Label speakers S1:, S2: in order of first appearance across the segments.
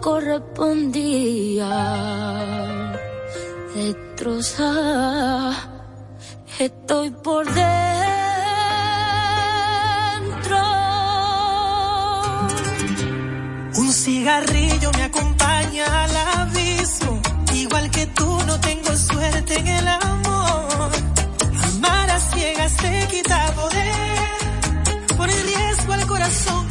S1: correspondida. Destrozada, estoy por dentro.
S2: Un cigarrillo me acompaña al abismo, igual que tú no tengo suerte en el amor. Amar a ciegas te quita poder, por el riesgo al corazón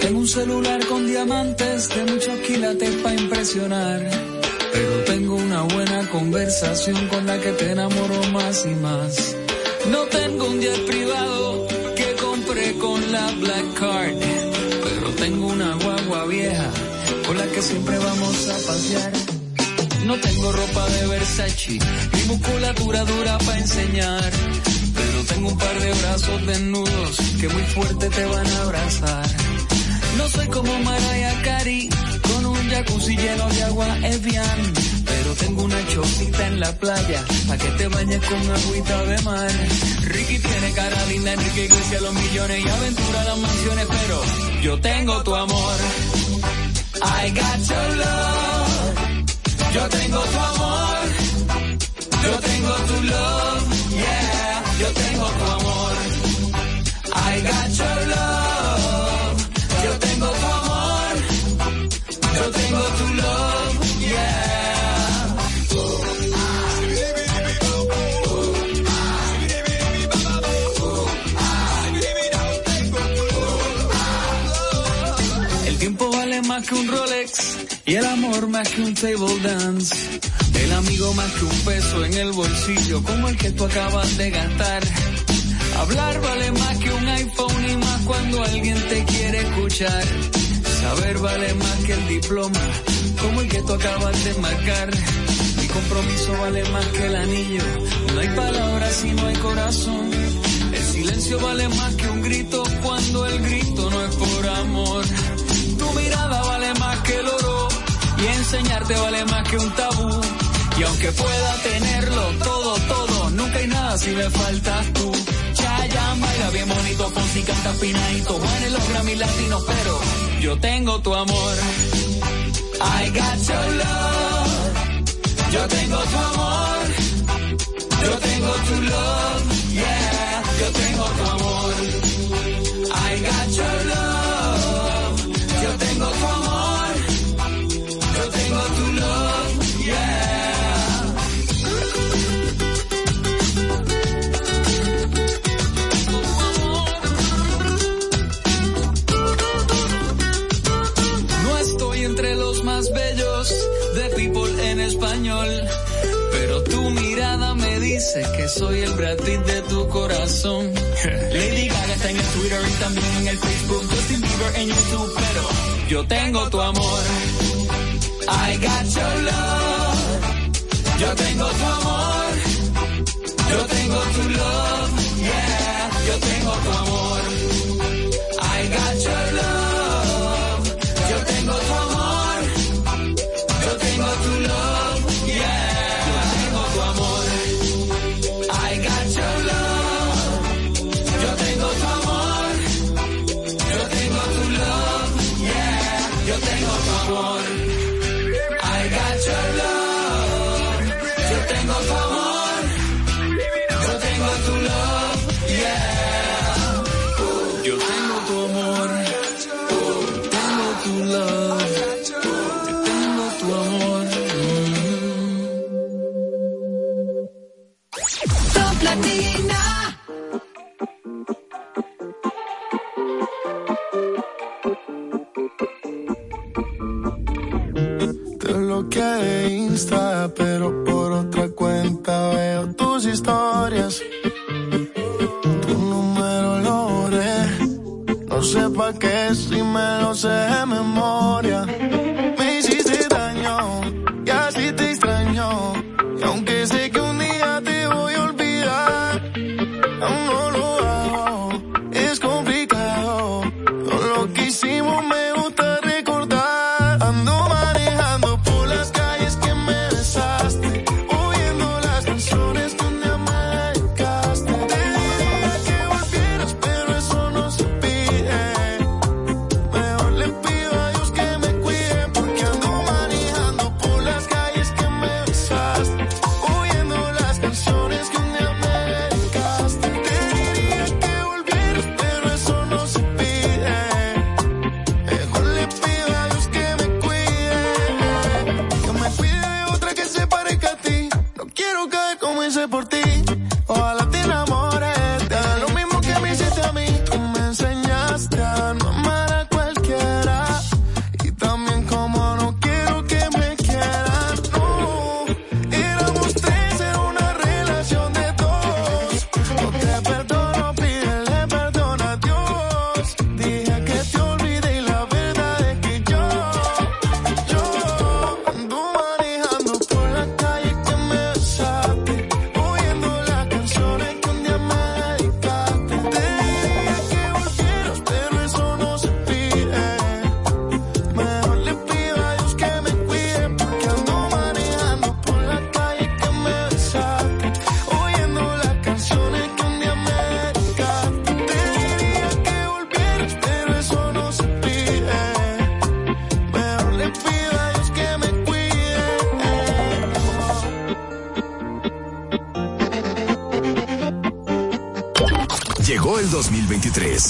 S3: Tengo un celular con diamantes de muchos quilates para impresionar. Pero tengo una buena conversación con la que te enamoro más y más. No tengo un jet privado que compré con la Black Card. Pero tengo una guagua vieja con la que siempre vamos a pasear. No tengo ropa de Versace, ni musculatura dura para enseñar. Pero tengo un par de brazos desnudos que muy fuerte te van a abrazar. No soy como Mariah Carey, con un jacuzzi lleno de agua Evian. Pero tengo una chocita en la playa, pa' que te bañes con agüita de mar. Ricky tiene cara linda, Enrique Iglesias los millones y aventura las mansiones, pero yo tengo tu amor. I got your love. Yo tengo tu amor. Yo tengo tu love. Yeah. Yo tengo tu amor. I got your love. El amor más que un table dance. El amigo más que un peso en el bolsillo como el que tú acabas de gastar. Hablar vale más que un iPhone y más cuando alguien te quiere escuchar. Saber vale más que el diploma como el que tú acabas de marcar. Mi compromiso vale más que el anillo. No hay palabras si no hay corazón. El silencio vale más que un grito cuando el grito no es por amor. Tu mirada vale más que el y enseñarte vale más que un tabú. Y aunque pueda tenerlo todo, todo, nunca hay nada si le faltas tú. Chayanne baila bien bonito, Fonsi canta finadito, Juan los Grammy latinos, pero yo tengo tu amor. I got your love. Yo tengo tu amor. Yo tengo tu love. Yeah, yo tengo tu amor. I got your love. Yo tengo tu amor. Mirada me dice que soy el Brad Pitt de tu corazón. Lady Gaga está en el Twitter y también en el Facebook. Justin Bieber en YouTube, pero yo tengo tu amor. I got your love. Yo tengo tu amor. Yo tengo tu love. Yeah, yo tengo tu amor.
S4: Bloqueé Insta, pero por otra cuenta veo tus historias. Tu número lo borré. No sé pa' qué si me lo sé de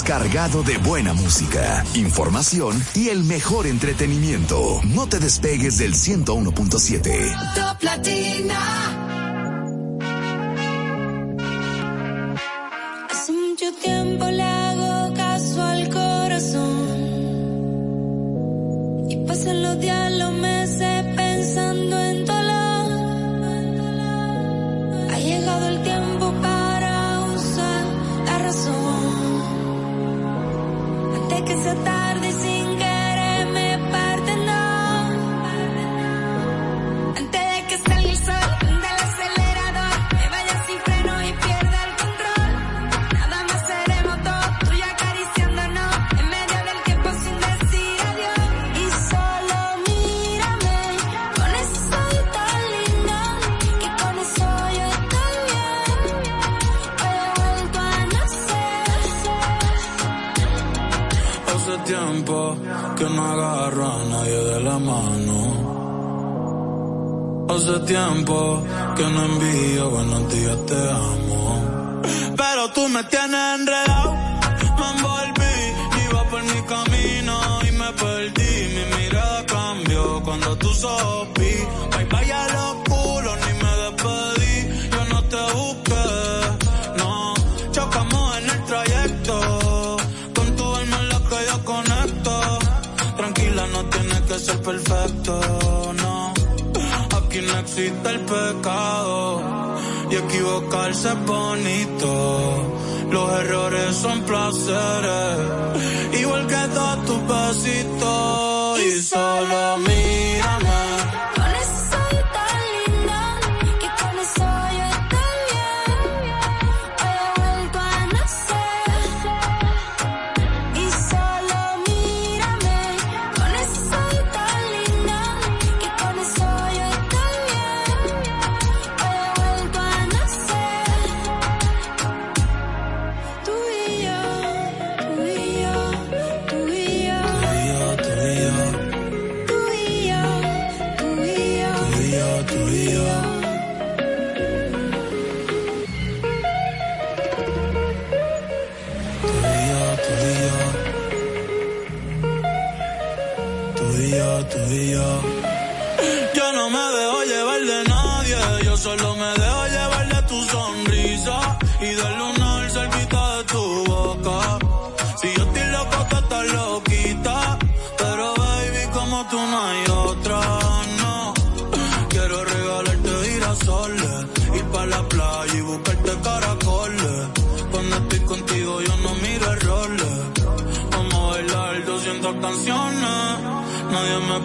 S5: cargado de buena música, información y el mejor entretenimiento. No te despegues del 101.7.
S6: placeres, igual que todos tus besitos. Y solo mírame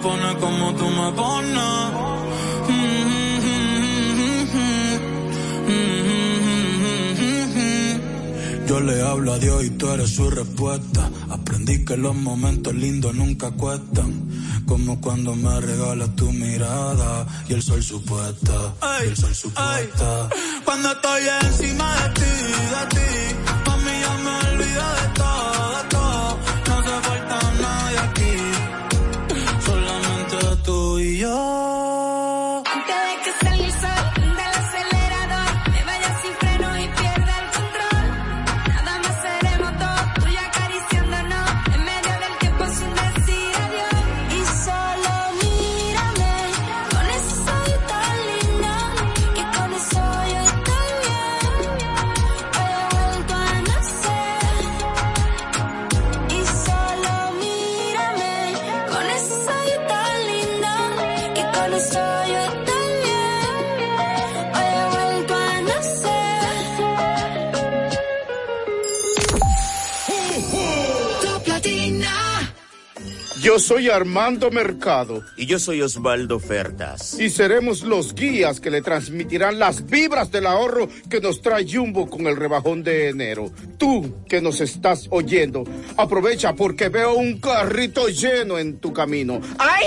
S7: Nadie me pone como tú me pones.
S6: Yo le hablo a Dios y tú eres su respuesta. Aprendí que los momentos lindos nunca cuestan. Como cuando me regalas tu mirada y el sol supuesta. y el sol supuesta.
S7: Cuando estoy encima de ti, de ti, Yo
S8: soy Armando Mercado.
S9: Y yo soy Osvaldo Fertas.
S8: Y seremos los guías que le transmitirán las vibras del ahorro que nos trae Jumbo con el rebajón de enero. Tú que nos estás oyendo, aprovecha porque veo un carrito lleno en tu camino. ¡Ay!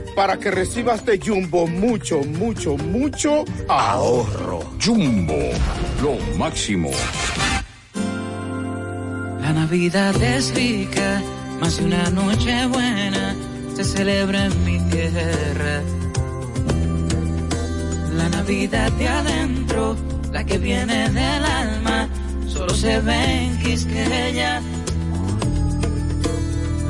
S8: Para que recibas de Jumbo mucho, mucho, mucho ahorro.
S10: Jumbo, lo máximo.
S11: La Navidad es rica, más una noche buena se celebra en mi tierra la Navidad de adentro, la que viene del alma, solo se ve en Quisqueya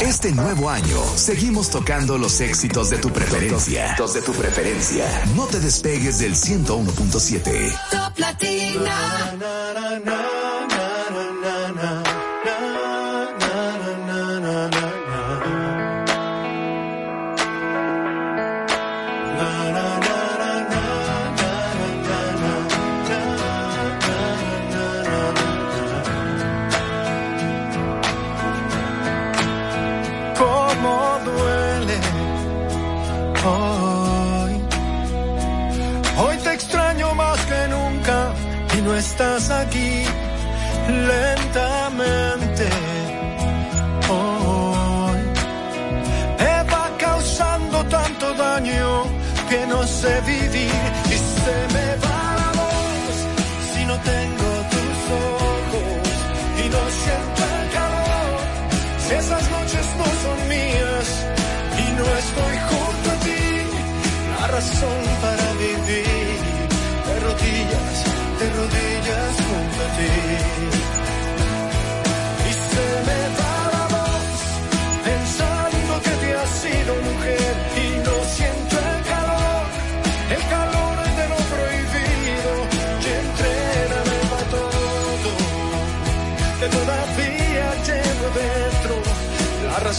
S5: Este nuevo año seguimos tocando los éxitos de tu preferencia. Éxitos de tu preferencia. No te despegues del 101.7.
S12: Top
S13: sé vivir y se me va la voz si no tengo tus ojos y no siento el calor. Si esas noches no son mías y no estoy junto a ti, la razón para vivir de rodillas, de rodillas junto a ti. Y se me va la voz pensando que te has sido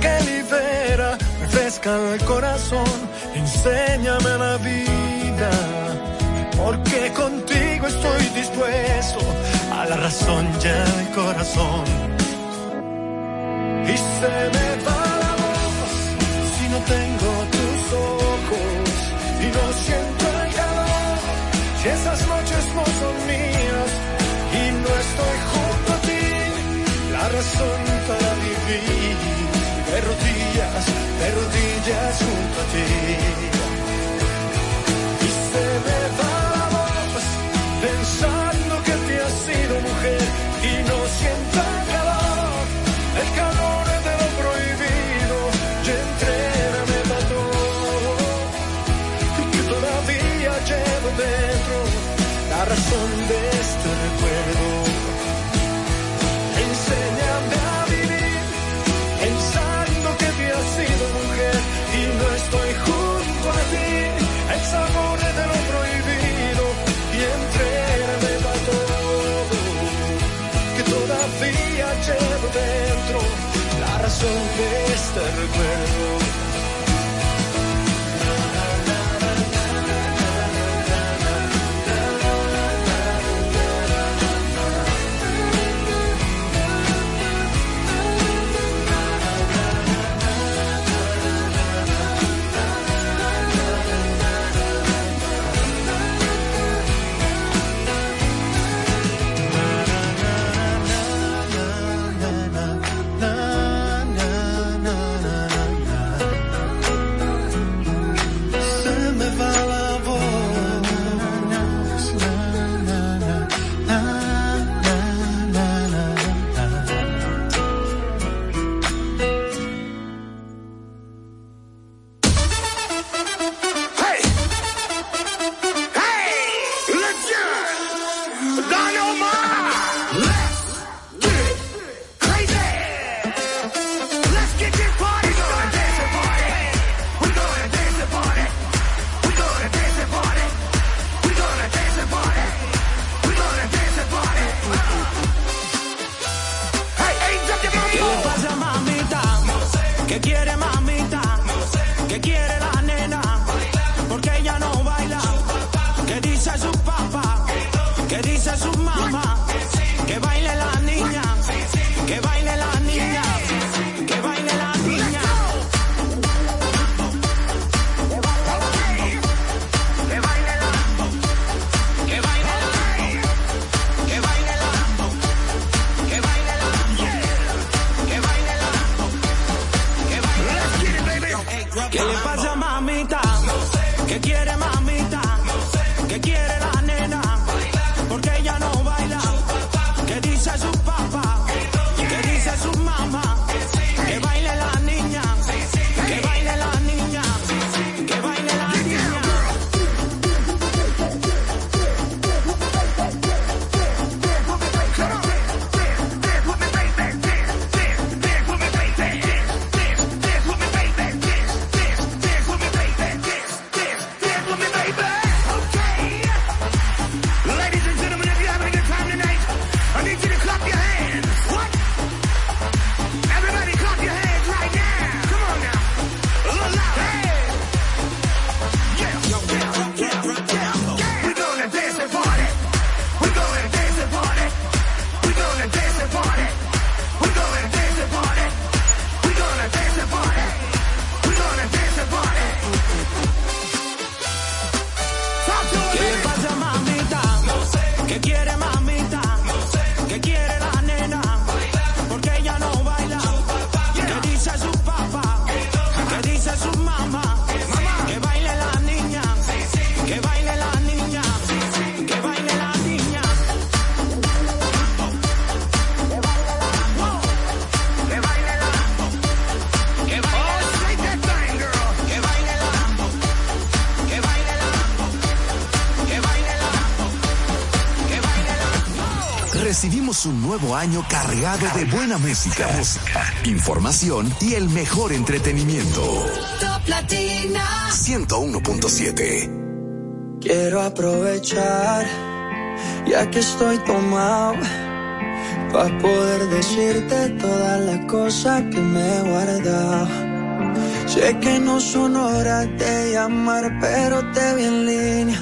S13: que libera, refresca el corazón, enséñame la vida, porque contigo estoy dispuesto a la razón y al corazón. Y se me va la voz si no tengo tus ojos y no siento el calor. Si esas noches no son mías y no estoy junto a ti, la razón para vivir de rodillas, de rodillas junto a ti. Y se me va recuerdo.
S5: Un nuevo año cargado de buena música, información y el mejor entretenimiento.
S12: Top Latina
S5: 101.7.
S14: Quiero aprovechar, ya que estoy tomado, para poder decirte todas las cosas que me he guardado. Sé que no son horas de llamar, pero te vi en línea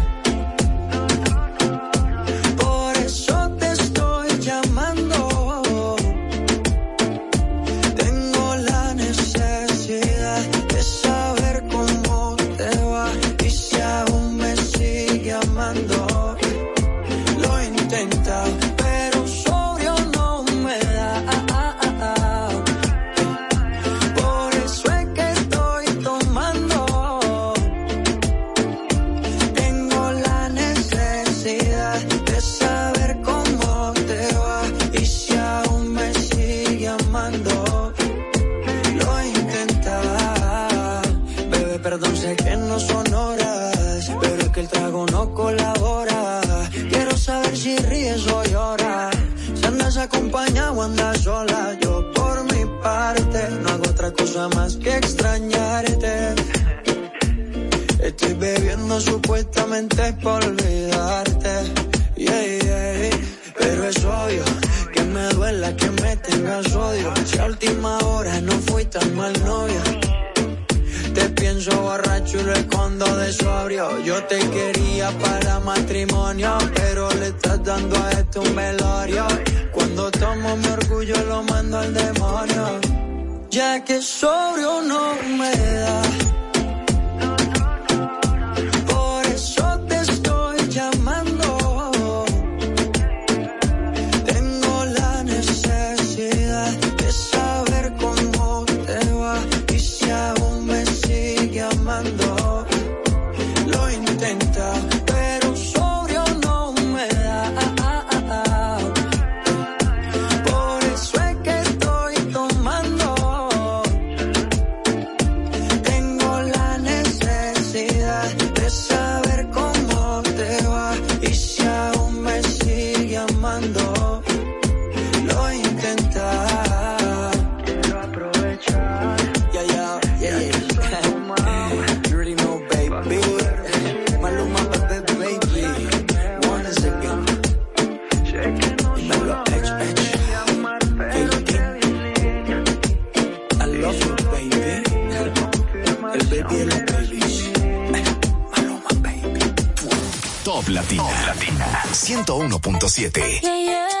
S14: Te quería para matrimonio, pero le estás dando a esto un velorio. Cuando tomo mi orgullo lo mando al demonio. Ya que sobrio no me da
S15: 107. Yeah, yeah.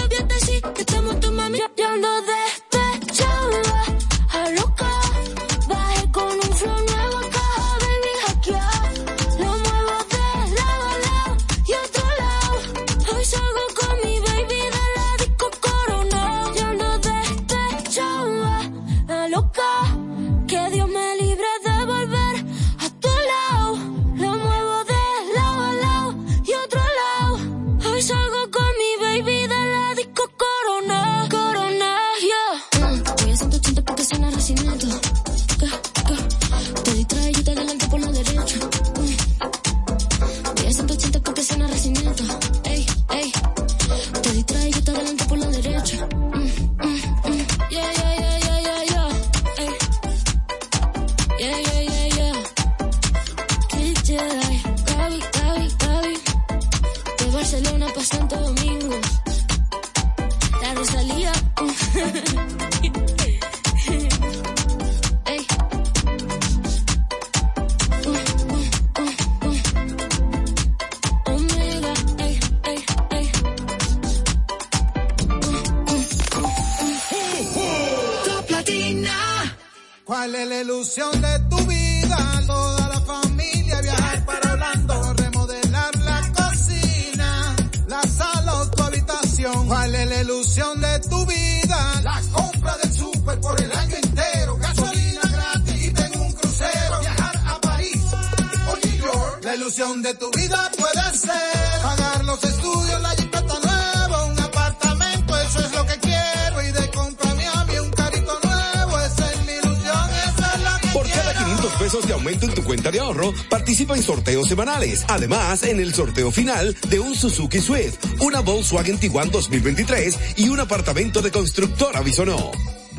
S15: Además, en el sorteo final de un Suzuki Swift, una Volkswagen Tiguan 2023 y un apartamento de constructora Bisonó.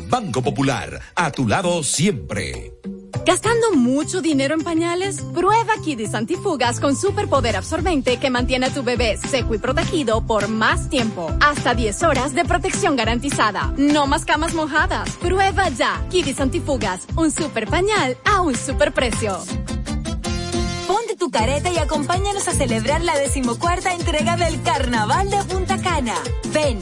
S15: Banco Popular, a tu lado siempre.
S16: ¿Gastando mucho dinero en pañales? Prueba Kidis Antifugas con superpoder absorbente que mantiene a tu bebé seco y protegido por más tiempo. Hasta 10 horas de protección garantizada. No más camas mojadas. Prueba ya Kidis Antifugas, un super pañal a un super precio.
S17: Tu careta y acompáñanos a celebrar la decimocuarta entrega del Carnaval de Punta Cana. Ven,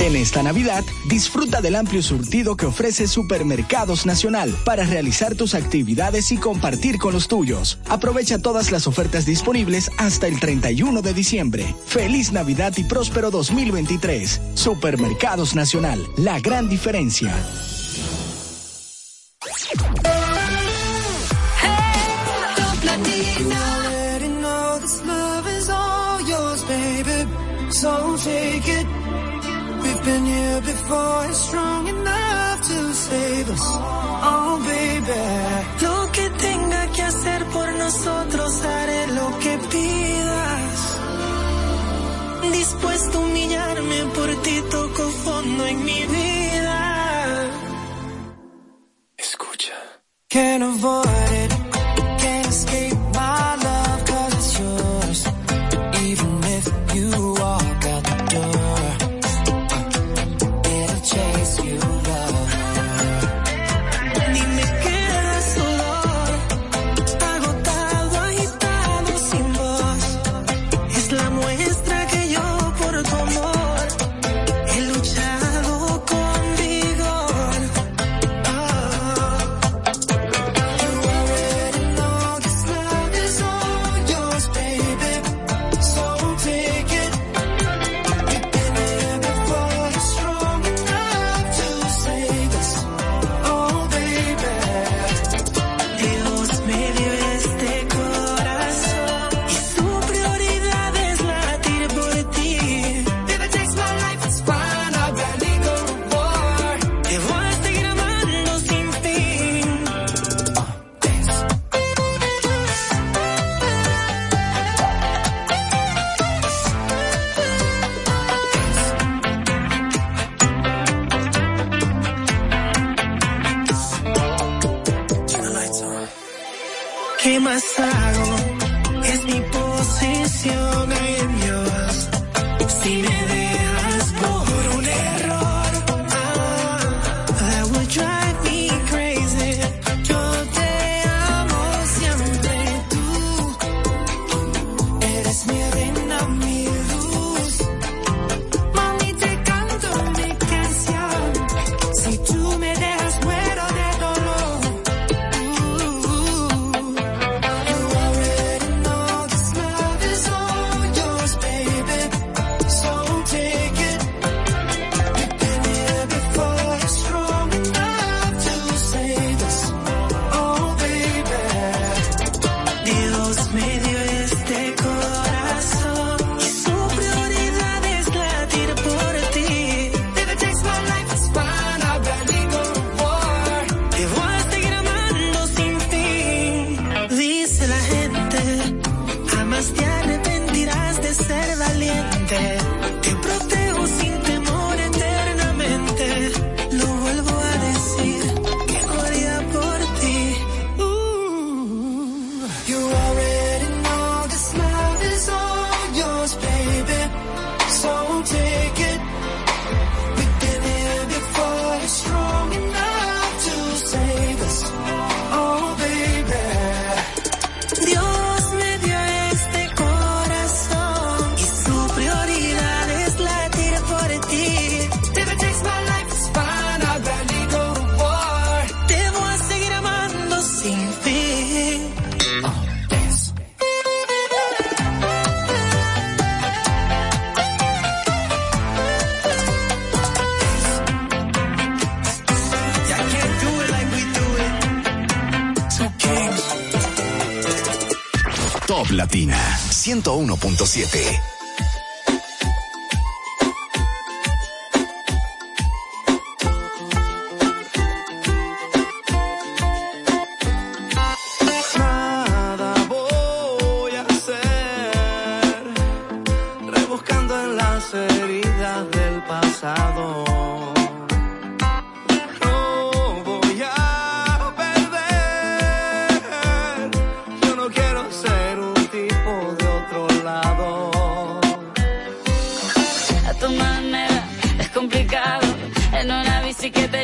S18: En esta Navidad, disfruta del amplio surtido que ofrece Supermercados Nacional para realizar tus actividades y compartir con los tuyos. Aprovecha todas las ofertas disponibles hasta el 31 de diciembre. Feliz Navidad y próspero 2023. Supermercados Nacional, la gran diferencia.
S19: Been here before, it's strong enough to save us. Oh, baby.
S2: Lo que tenga que hacer por nosotros, haré lo que pidas. Dispuesto a humillarme por ti, toco fondo en mi
S20: 101.7.
S21: una bici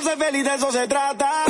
S22: televisor o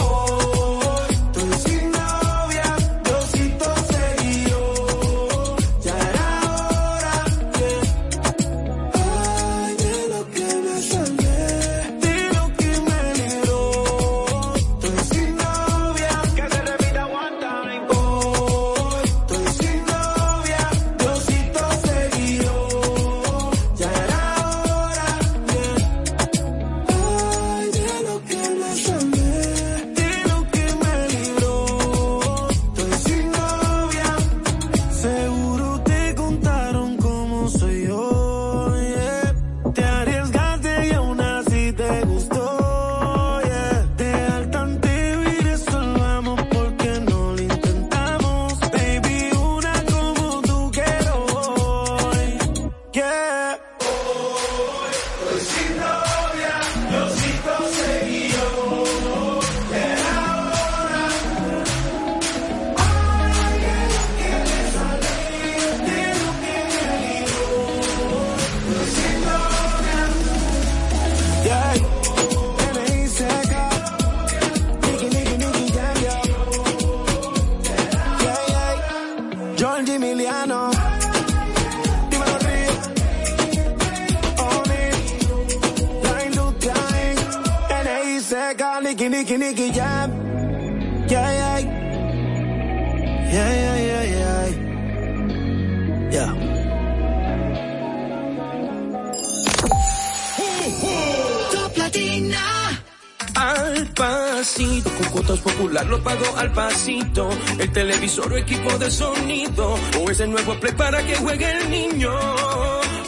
S22: equipo de sonido o ese nuevo play para que juegue el niño.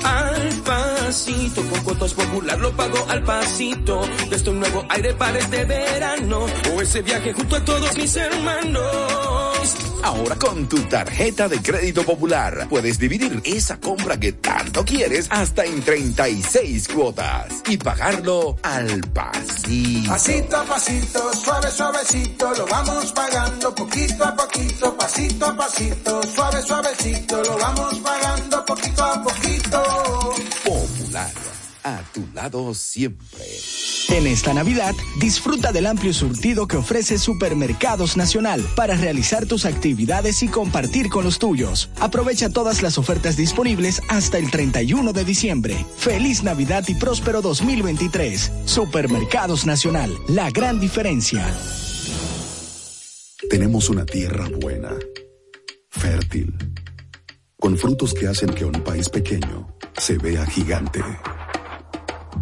S22: Al pasito, con cuotas popular lo pago al pasito. Desde un nuevo aire para este verano o ese viaje junto a todos mis hermanos.
S23: Ahora con tu tarjeta de crédito popular puedes dividir esa compra que tanto quieres hasta en 36 cuotas y pagarlo al pasito.
S15: Pasito a pasito, suave, suavecito, lo vamos pagando poquito a poquito, pasito a pasito, suave, suavecito, lo vamos pagando poquito a poquito.
S23: Popular, a tu lado siempre.
S18: En esta Navidad, disfruta del amplio surtido que ofrece Supermercados Nacional para realizar tus actividades y compartir con los tuyos. Aprovecha todas las ofertas disponibles hasta el 31 de diciembre. Feliz Navidad y próspero 2023. Supermercados Nacional, la gran diferencia.
S24: Tenemos una tierra buena, fértil, con frutos que hacen que un país pequeño se vea gigante.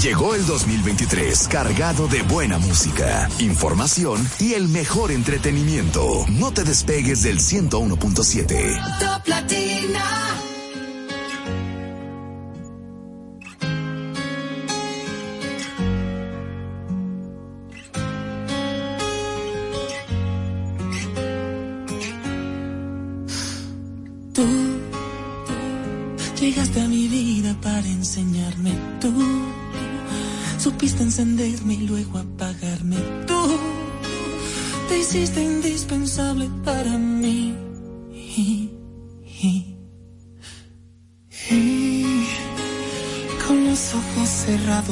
S5: Llegó el 2023 cargado de buena música, información y el mejor entretenimiento. No te despegues del 101.7.
S22: Top Latina.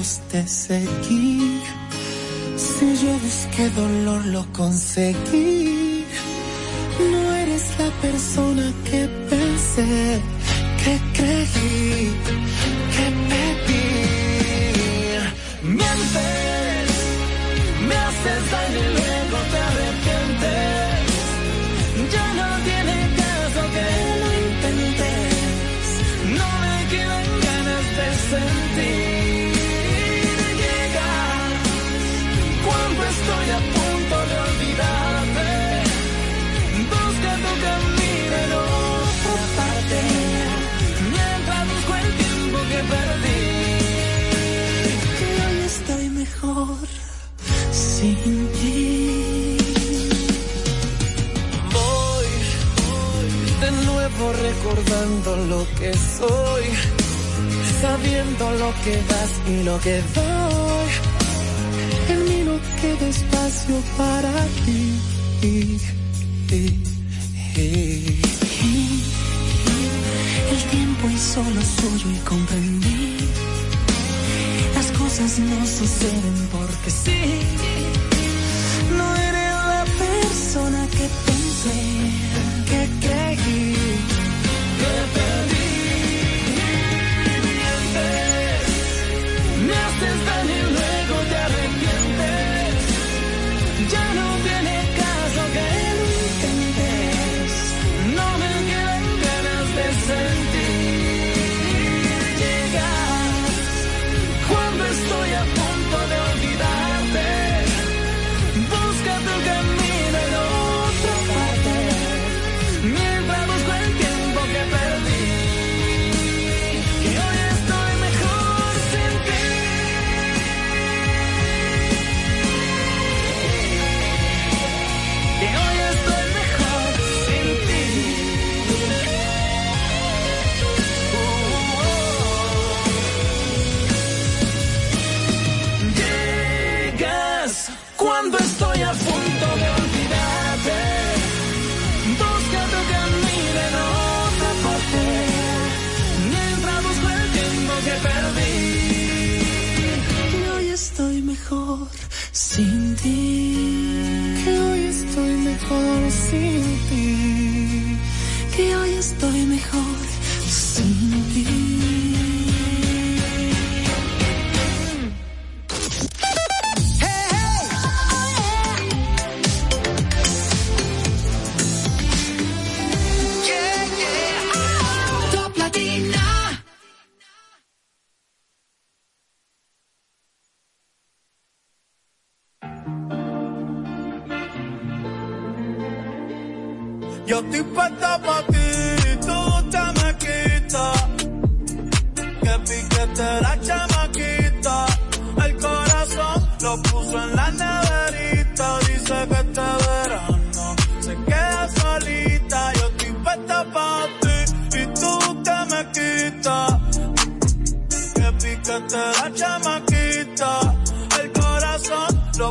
S25: Cerrados te seguí. Si yo busqué dolor, lo conseguí. No eres la persona que pensé, recordando lo que soy, sabiendo lo que das y lo que doy. Camino queda espacio para ti. El tiempo hizo lo suyo y comprendí. Las cosas no suceden porque sí.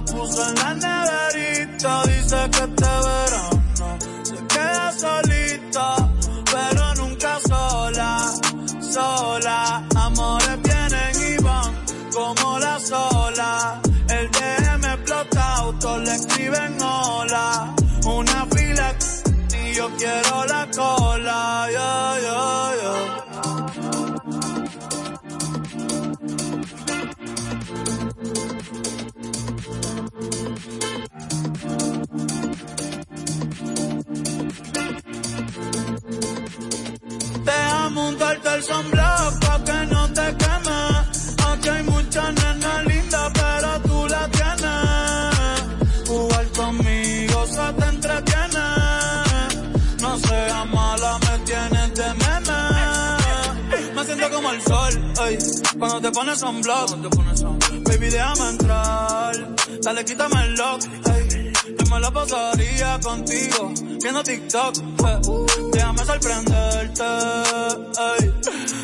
S6: Puso en la neverita. Dice que este verano se queda solita, pero nunca sola, sola. Amores vienen y van como la sola. El DM explota, autos le escriben hola. Una fila y yo quiero la cola, yo, yo, yo. Deja montarte el sunblock pa' que no te queme. Cuando te pones sunblock. Baby, déjame entrar. Dale, quítame el lock, ey. Yo me la pasaría contigo, viendo TikTok. Déjame sorprenderte, ey.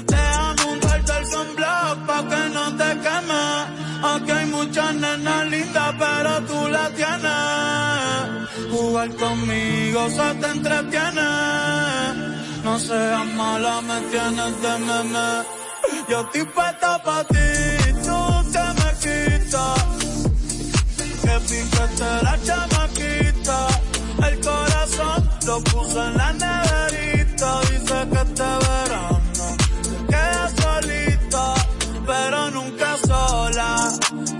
S6: Déjame untarte el sunblock pa' que no te queme. Aquí hay muchas nenas lindas, pero tú la tienes. Jugar conmigo se te entretiene. No seas mala, me tienes de meme. Yo estoy puesta pa' ti, tú te me quitas. Que picaste la chamaquita. El corazón lo puso en la neverita. Dice que este verano se queda solita, pero nunca sola,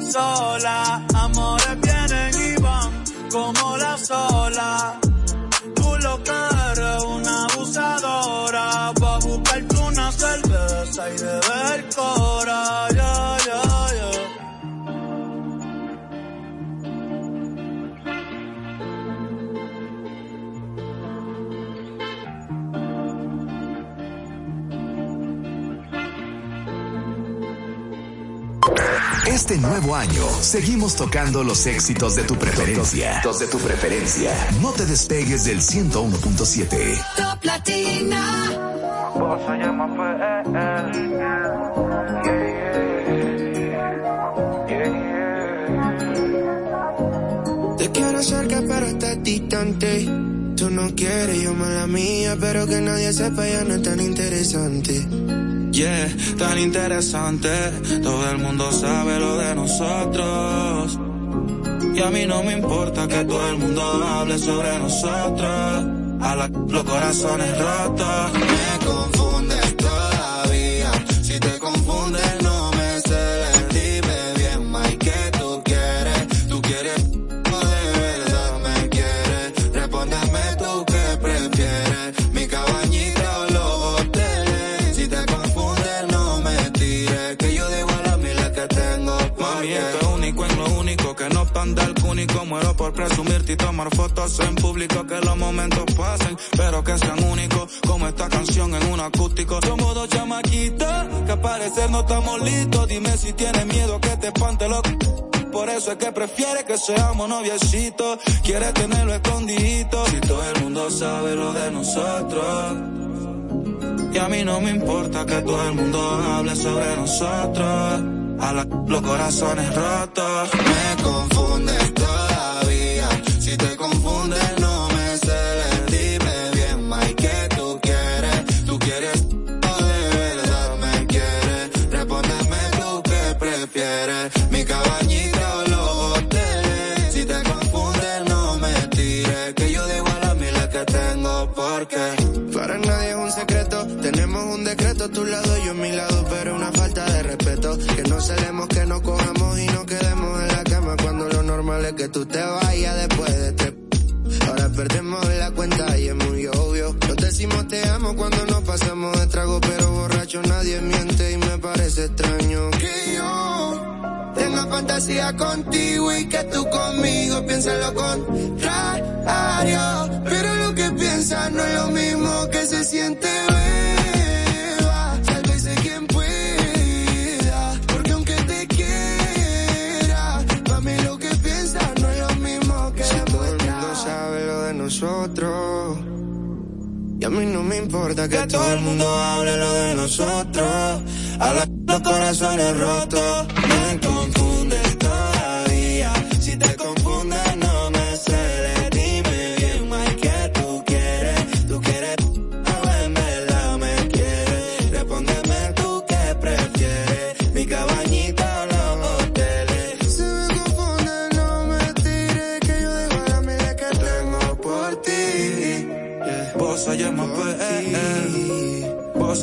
S6: sola. Amores vienen y van como la sola. Cerveza y beber
S5: Este nuevo año seguimos tocando los éxitos de tu preferencia. Los de tu preferencia. No te despegues del 101.7.
S22: Top Latina.
S26: Te quiero cerca pero estás distante. Tú no quieres, yo mala mía, pero que nadie sepa ya no es tan interesante.
S27: Tan interesante. Todo el mundo sabe lo de nosotros. Y a mí no me importa que todo el mundo hable sobre nosotros. A los corazones rotos.
S26: Me confundes
S27: único. Muero por presumirte y tomar fotos en público. Que los momentos pasen, pero que sean únicos. Como esta canción en un acústico. Somos dos chamaquitas que al parecer no estamos listos. Dime si tienes miedo que te espante loco. Por eso es que prefiere que seamos noviecitos. Quiere tenerlo escondidito. Si todo el mundo sabe lo de nosotros. Y a mí no me importa que todo el mundo hable sobre nosotros. A la, los corazones rotos.
S26: Me confundes todavía. Si te confundes, que tú te vayas después de este tres. Ahora perdemos la cuenta y es muy obvio. Nos decimos te amo cuando nos pasamos de trago, pero borracho nadie miente y me parece extraño. Que yo tenga fantasía contigo y que tú conmigo pienses lo contrario. Pero lo que piensas no es lo mismo que se siente ver. Y a mí no me importa que, todo el mundo hable lo de nosotros. A la, los corazones rotos. Me confunde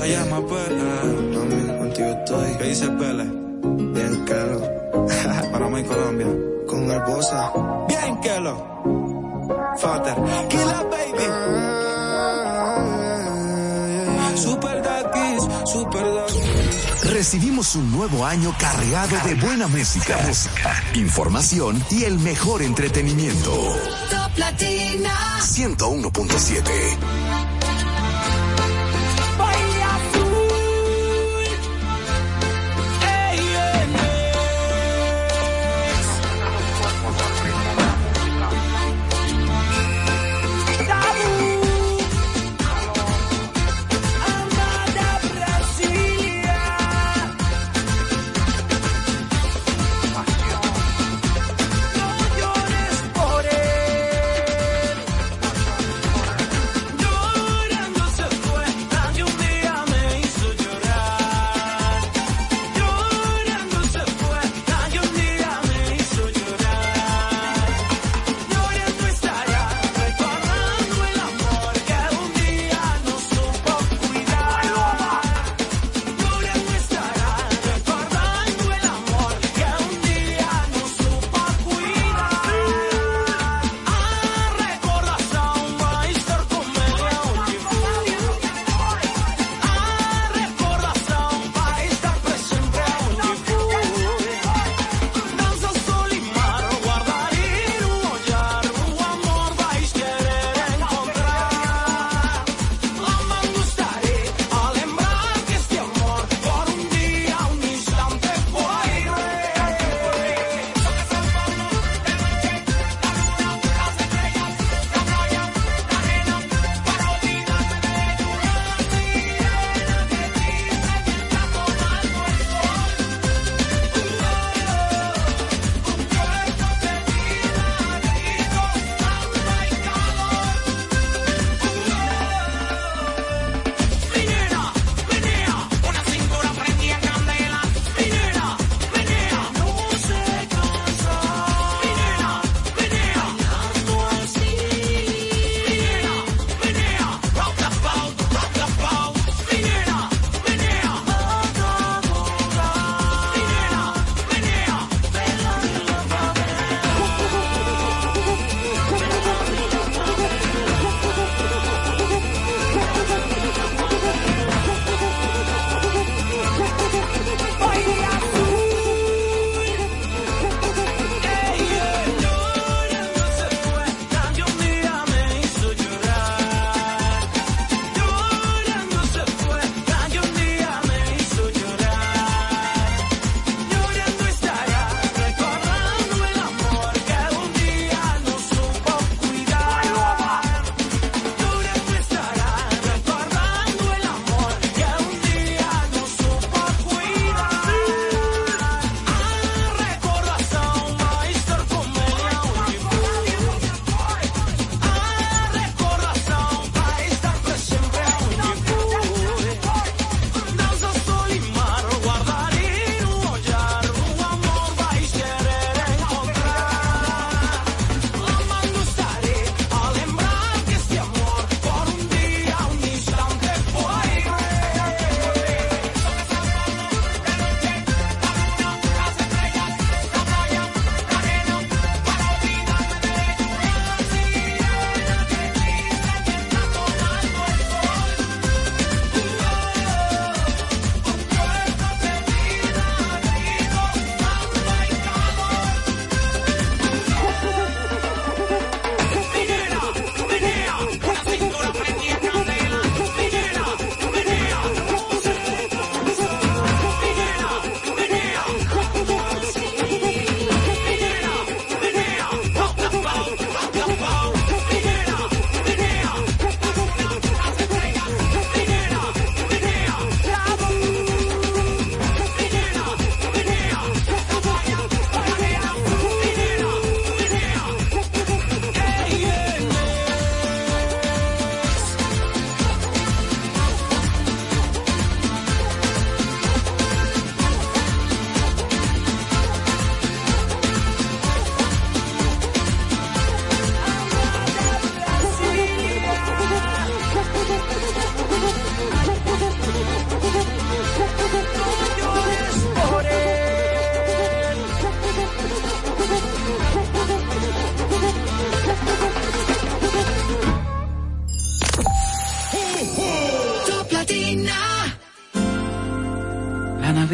S27: Allá más pues.
S26: Mami, contigo estoy.
S27: ¿Qué dice Pele?
S26: Bien claro.
S27: Panamá y Colombia.
S26: Con el bossa.
S27: Bien Kelo. Fater. Killa baby. Super Duckies, Super Duckies.
S5: Recibimos un nuevo año cargado de buena música, información y el mejor entretenimiento.
S22: Top Latina.
S5: 101.7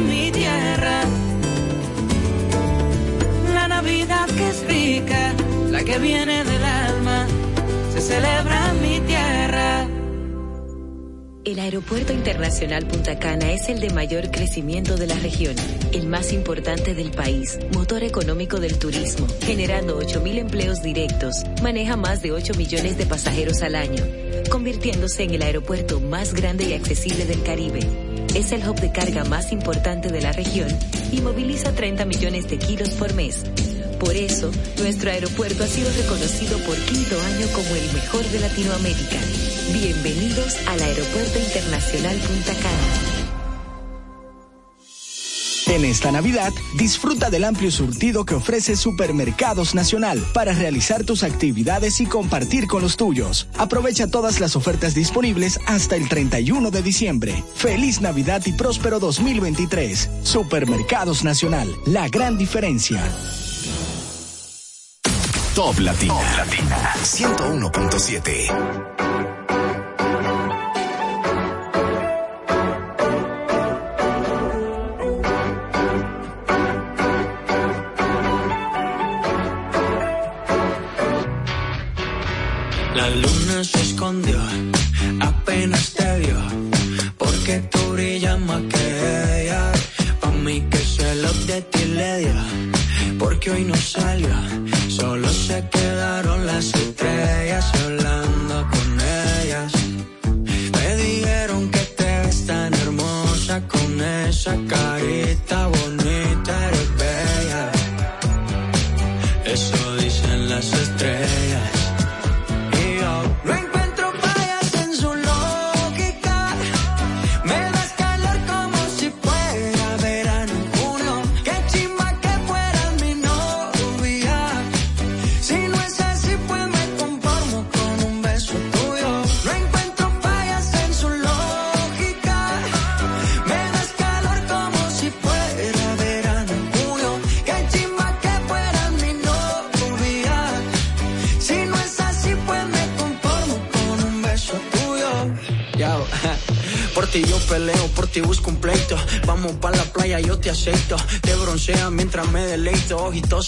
S11: mi tierra. La Navidad que es rica, la que viene del alma, se celebra en mi tierra.
S28: El Aeropuerto Internacional Punta Cana es el de mayor crecimiento de la región, el más importante del país, motor económico del turismo, generando 8.000 empleos directos, maneja más de 8 millones de pasajeros al año, convirtiéndose en el aeropuerto más grande y accesible del Caribe. Es el hub de carga más importante de la región y moviliza 30 millones de kilos por mes. Por eso, nuestro aeropuerto ha sido reconocido por quinto año como el mejor de Latinoamérica. Bienvenidos al Aeropuerto Internacional Punta Cana.
S18: En esta Navidad, disfruta del amplio surtido que ofrece Supermercados Nacional para realizar tus actividades y compartir con los tuyos. Aprovecha todas las ofertas disponibles hasta el 31 de diciembre. Feliz Navidad y próspero 2023. Supermercados Nacional, la gran diferencia.
S5: Top Latina. Top Latina. 101.7.
S14: se escondió, apenas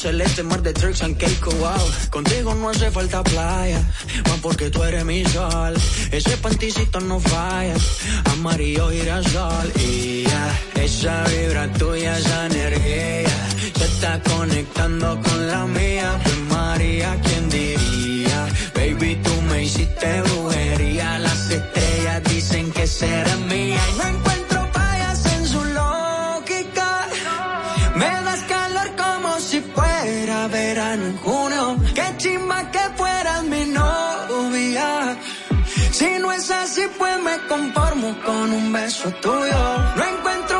S14: celeste, mar de tricks and cake, wow. Contigo no hace falta playa, más porque tú eres mi sol. Ese panticito no falla, amarillo girasol. Y ya, esa vibra tuya, esa energía, se está conectando con la mía. María, conformo con un beso tuyo. No encuentro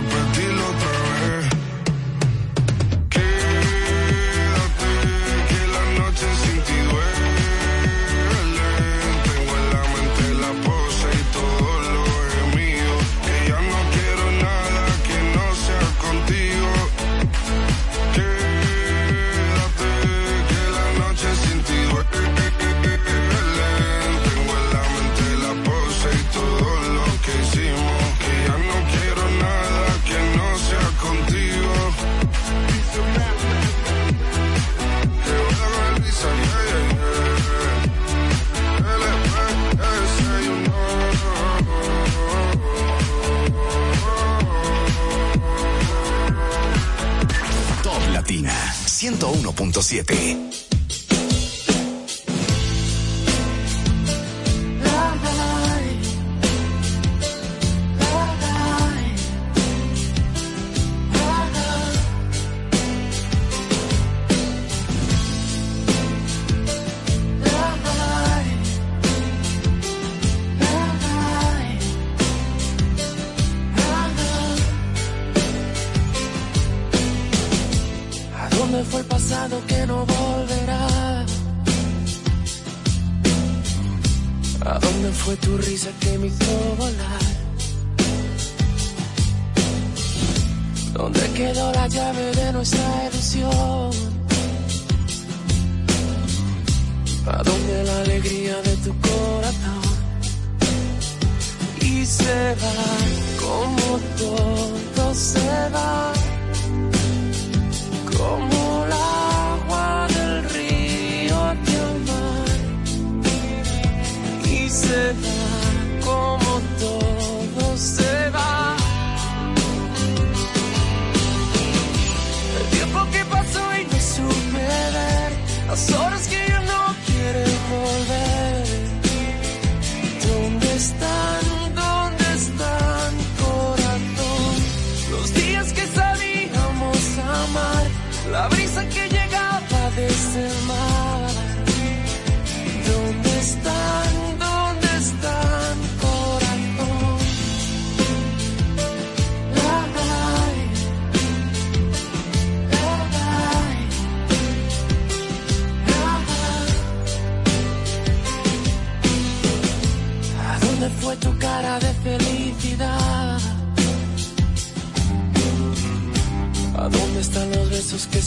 S5: 101.7.
S2: y se va como todo.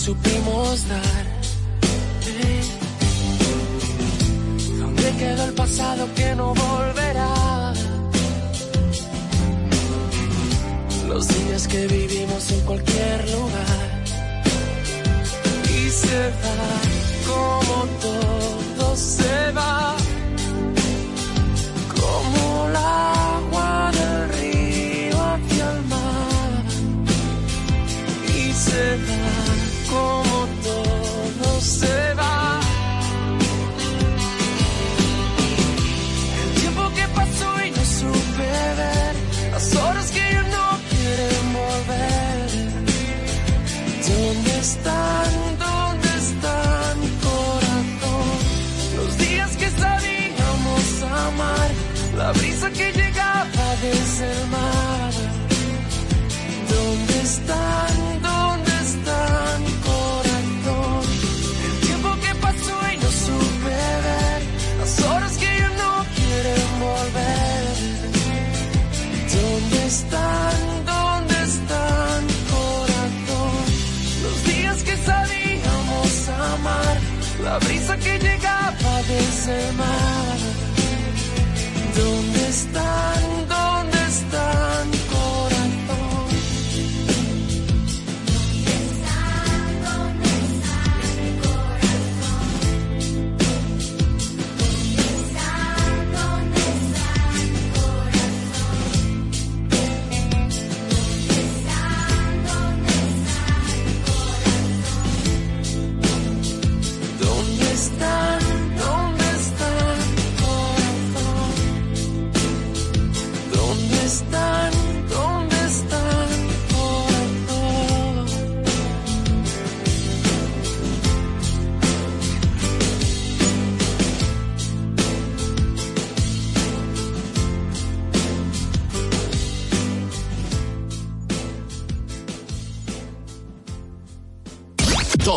S2: supimos dar. ¿Dónde quedó el pasado que no volverá? Los días que vivimos en cualquier lugar y se va como todo se va.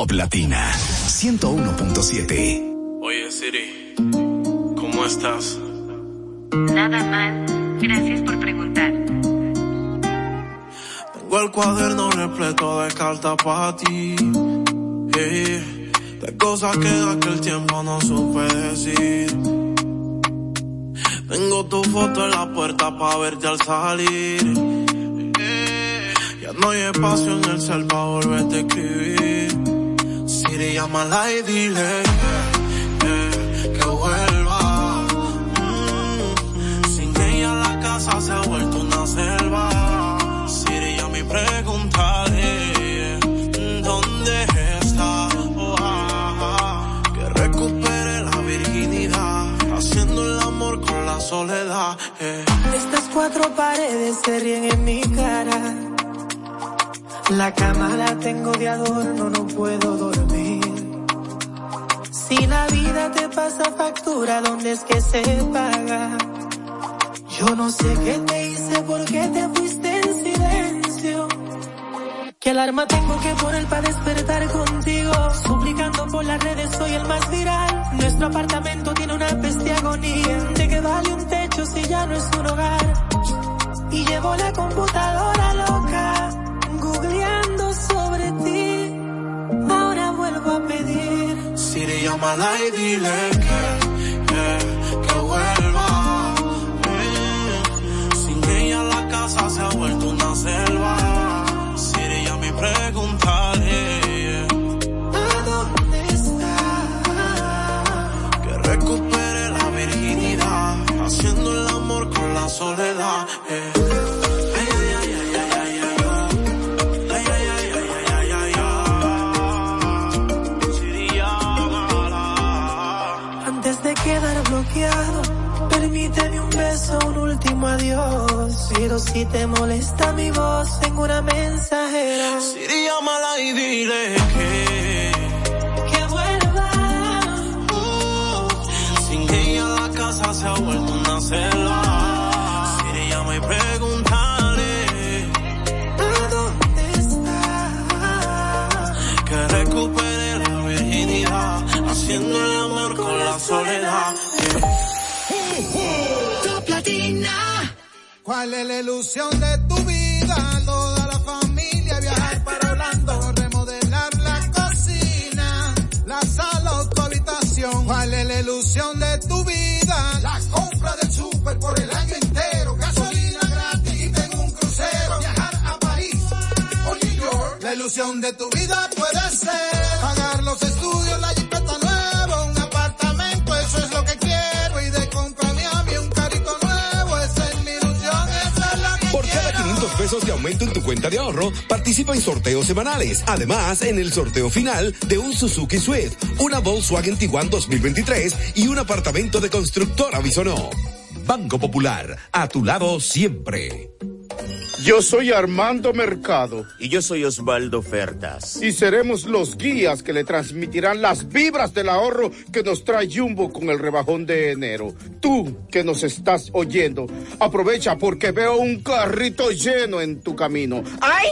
S5: Top Latina 101.7.
S29: Oye Siri, ¿cómo estás?
S30: Nada mal. Gracias por preguntar.
S29: Tengo el cuaderno repleto de cartas para ti. de cosas que de aquel tiempo no supe decir. Tengo tu foto en la puerta para verte al salir. ya no hay espacio en el cel para volverte a escribir. Llámala y dile que vuelva. Mm, sin ella la casa se ha vuelto una selva. Siri, ya me preguntaré dónde está. Oh, ah, ah, que recupere la virginidad, haciendo el amor con la soledad. eh.
S2: Estas cuatro paredes se ríen en mi cara. La cama la tengo de adorno, no puedo dormir. Si la vida te pasa factura, ¿dónde es que se paga? Yo no sé qué te hice, por qué te fuiste en silencio. ¿Qué alarma tengo que poner para despertar contigo? Suplicando por las redes, soy el más viral. Nuestro apartamento tiene una peste agonía. ¿De qué vale un techo si ya no es un hogar? Y llevo la computadora loca,
S29: llámala y dile que, que, que vuelva. Eh, sin ella la casa se ha vuelto una selva. Siri, ya me preguntaré
S2: ¿A dónde está?
S29: que recupere la virginidad, haciendo el amor con la soledad. eh.
S2: Último adiós. Pero si te molesta mi voz en una mensajera,
S29: Siri, llámala y dile que,
S2: que vuelva.
S29: sin ella la casa se ha vuelto una selva.
S15: ¿Cuál es la ilusión de tu vida? Toda la familia viajar para Orlando, remodelar la cocina, la sala o tu habitación. ¿Cuál es la ilusión de tu vida? La compra del súper por el año entero, gasolina gratis y tengo un crucero. Viajar a París o New York. La ilusión de tu vida puede ser
S31: en tu cuenta de ahorro, participa en sorteos semanales. Además, en el sorteo final de un Suzuki Swift, una Volkswagen Tiguan 2023 y un apartamento de constructora Bisonó. Banco Popular, a tu lado siempre.
S8: Yo soy Armando Mercado.
S9: Y yo soy Osvaldo Fertas.
S8: Y seremos los guías que le transmitirán las vibras del ahorro que nos trae Jumbo con el rebajón de enero. Tú que nos estás oyendo, aprovecha porque veo un carrito lleno en tu camino. ¡Ay!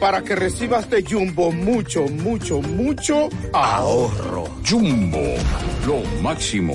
S8: Para que recibas de Jumbo mucho, mucho, mucho ahorro.
S10: Jumbo, lo máximo.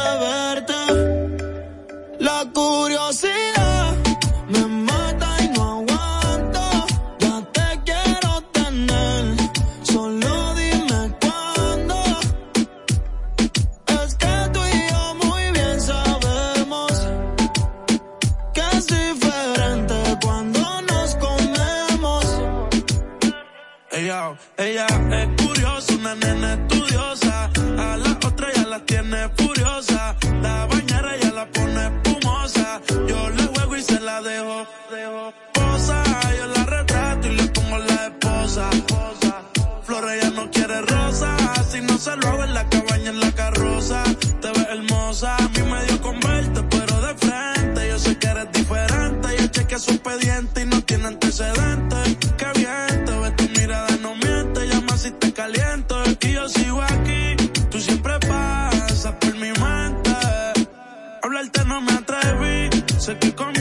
S29: antecedentes. Qué bien ves, tu mirada no miente. Llama si te caliento. Y yo sigo aquí. Tú siempre pasas por mi mente. Hablarte no me atreví. Sé que conmigo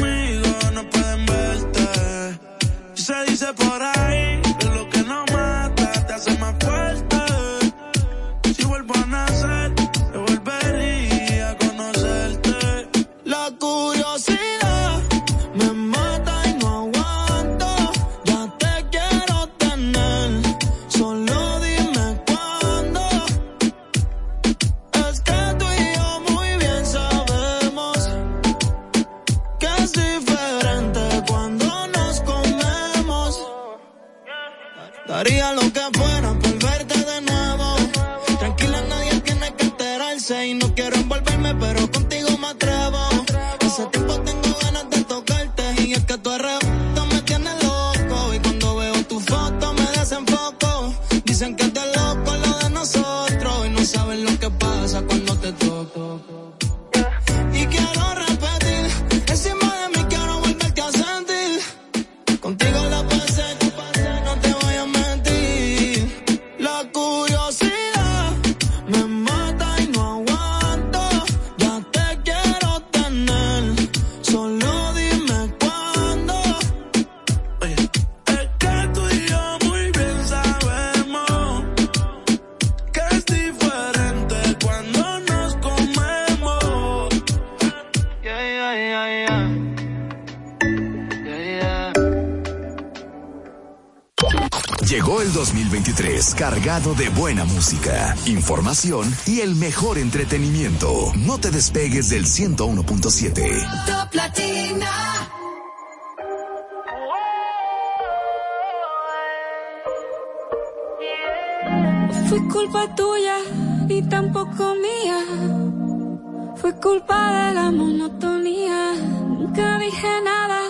S5: información y el mejor entretenimiento. No te despegues del 101.7.
S22: Top Latina.
S21: Fue culpa tuya y tampoco mía. Fue culpa de la monotonía. Nunca dije nada,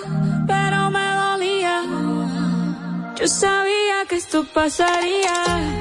S21: pero me dolía. Yo sabía que esto pasaría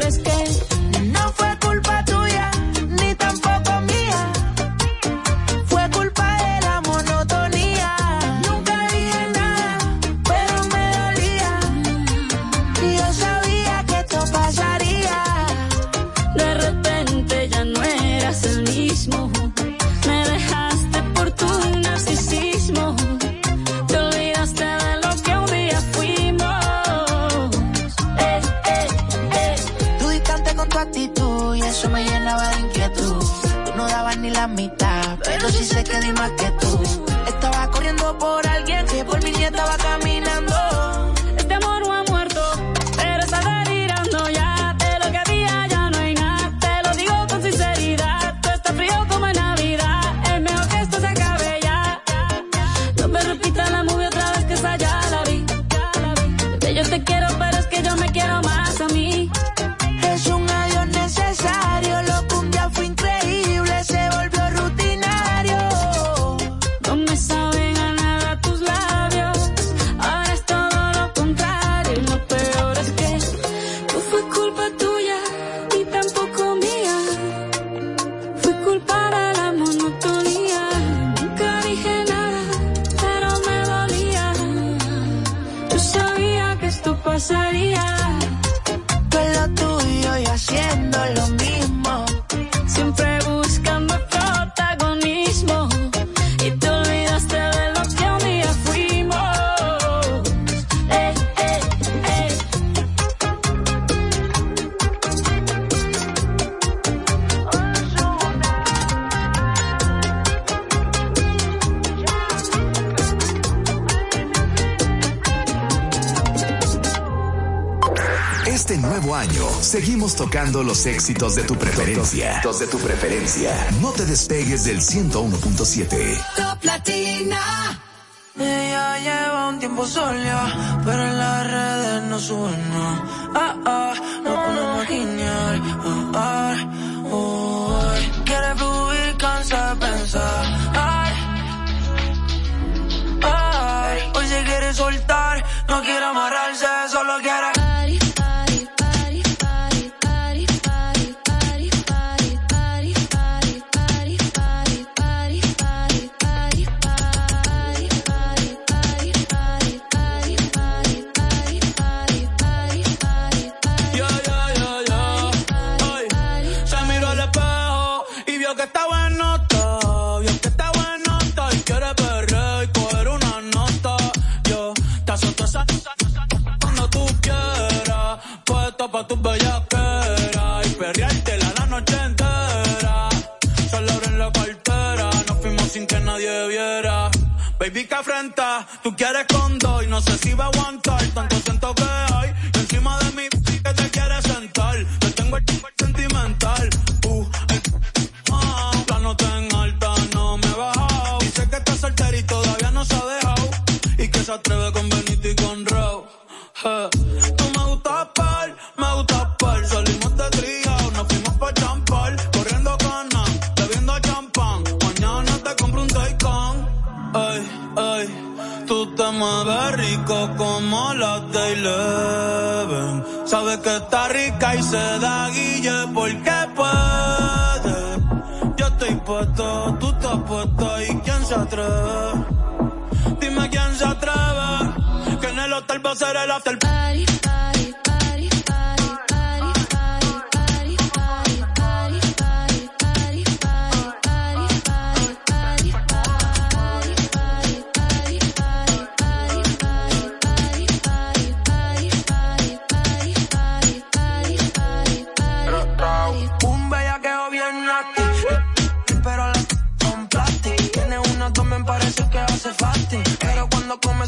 S5: seguimos tocando los éxitos de tu preferencia. Los de tu preferencia. No te despegues del 101.7.
S22: Top Latina.
S14: Ella lleva un tiempo sola, pero en las redes no
S6: suena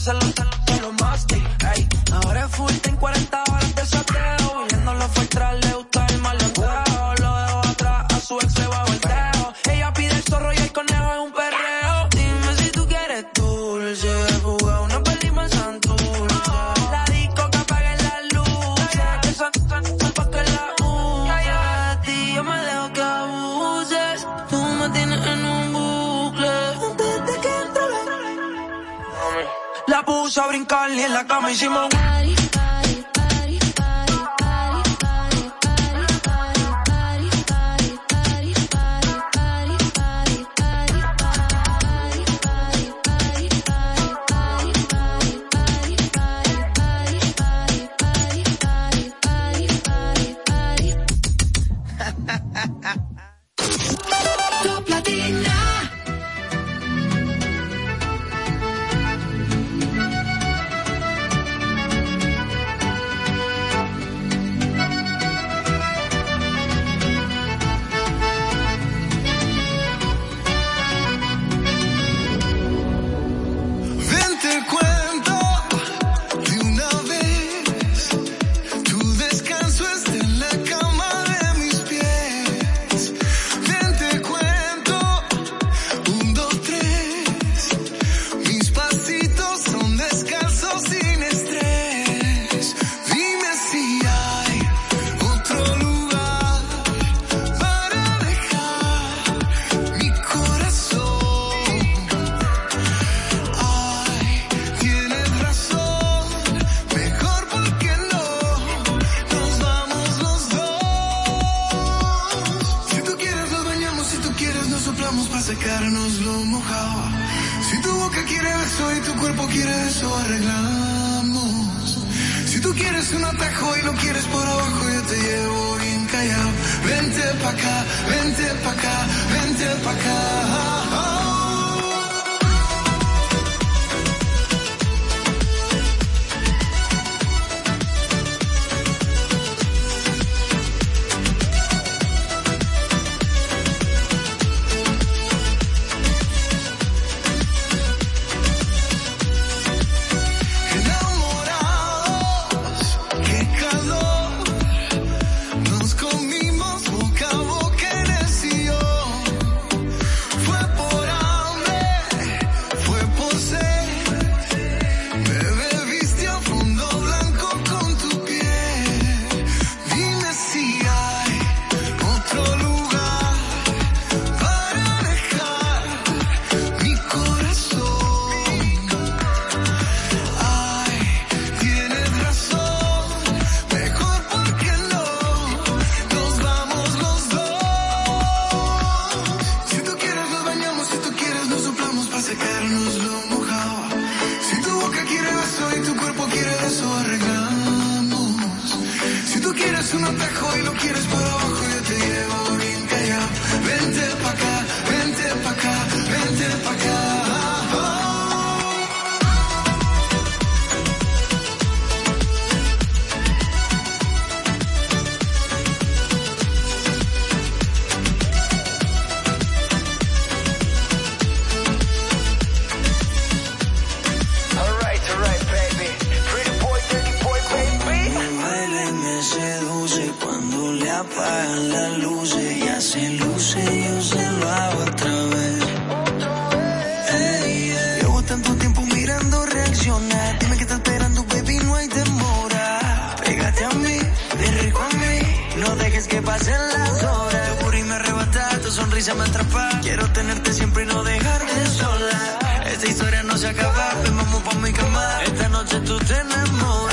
S6: cuando
S14: come y apagan las luces. Ya se luce, yo se lo hago otra vez. Llevo tanto tiempo mirando reaccionar. Dime que estás esperando, baby, no hay demora. Pégate a mí, ven rico a mí. No dejes que pasen las horas. Tu booty me arrebata, tu sonrisa me atrapa. Quiero tenerte siempre y no dejarte sola. Esta historia no se acaba, ven vamos pa' mi cama. Esta noche tú te enamoras.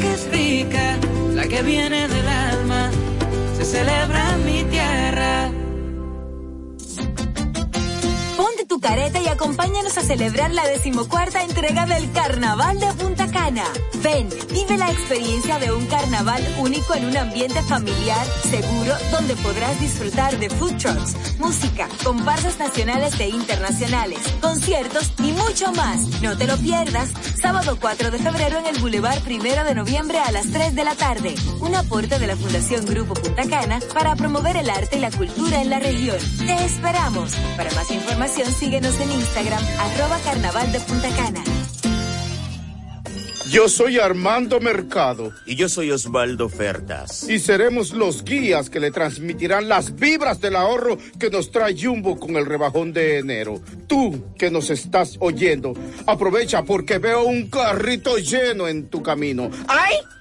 S11: Que la que viene del alma, se celebra en mi tierra.
S17: Ponte tu careta y acompáñanos a celebrar la decimocuarta entrega del Carnaval de Punta Cana. Ven, vive la experiencia de un carnaval único en un ambiente familiar, seguro, donde podrás disfrutar de food trucks, música, comparsas nacionales e internacionales, conciertos y mucho más. No te lo pierdas. Sábado 4 de febrero en el Boulevard Primero de Noviembre a las 3 de la tarde. Un aporte de la Fundación Grupo Punta Cana para promover el arte y la cultura en la región. Te esperamos. Para más información síguenos en Instagram, arroba carnaval de Punta Cana.
S8: Yo soy Armando Mercado.
S9: Y yo soy Osvaldo Fertas.
S8: Y seremos los guías que le transmitirán las vibras del ahorro que nos trae Jumbo con el rebajón de enero. Tú que nos estás oyendo, aprovecha porque veo un carrito lleno en tu camino.
S9: ¡Ay!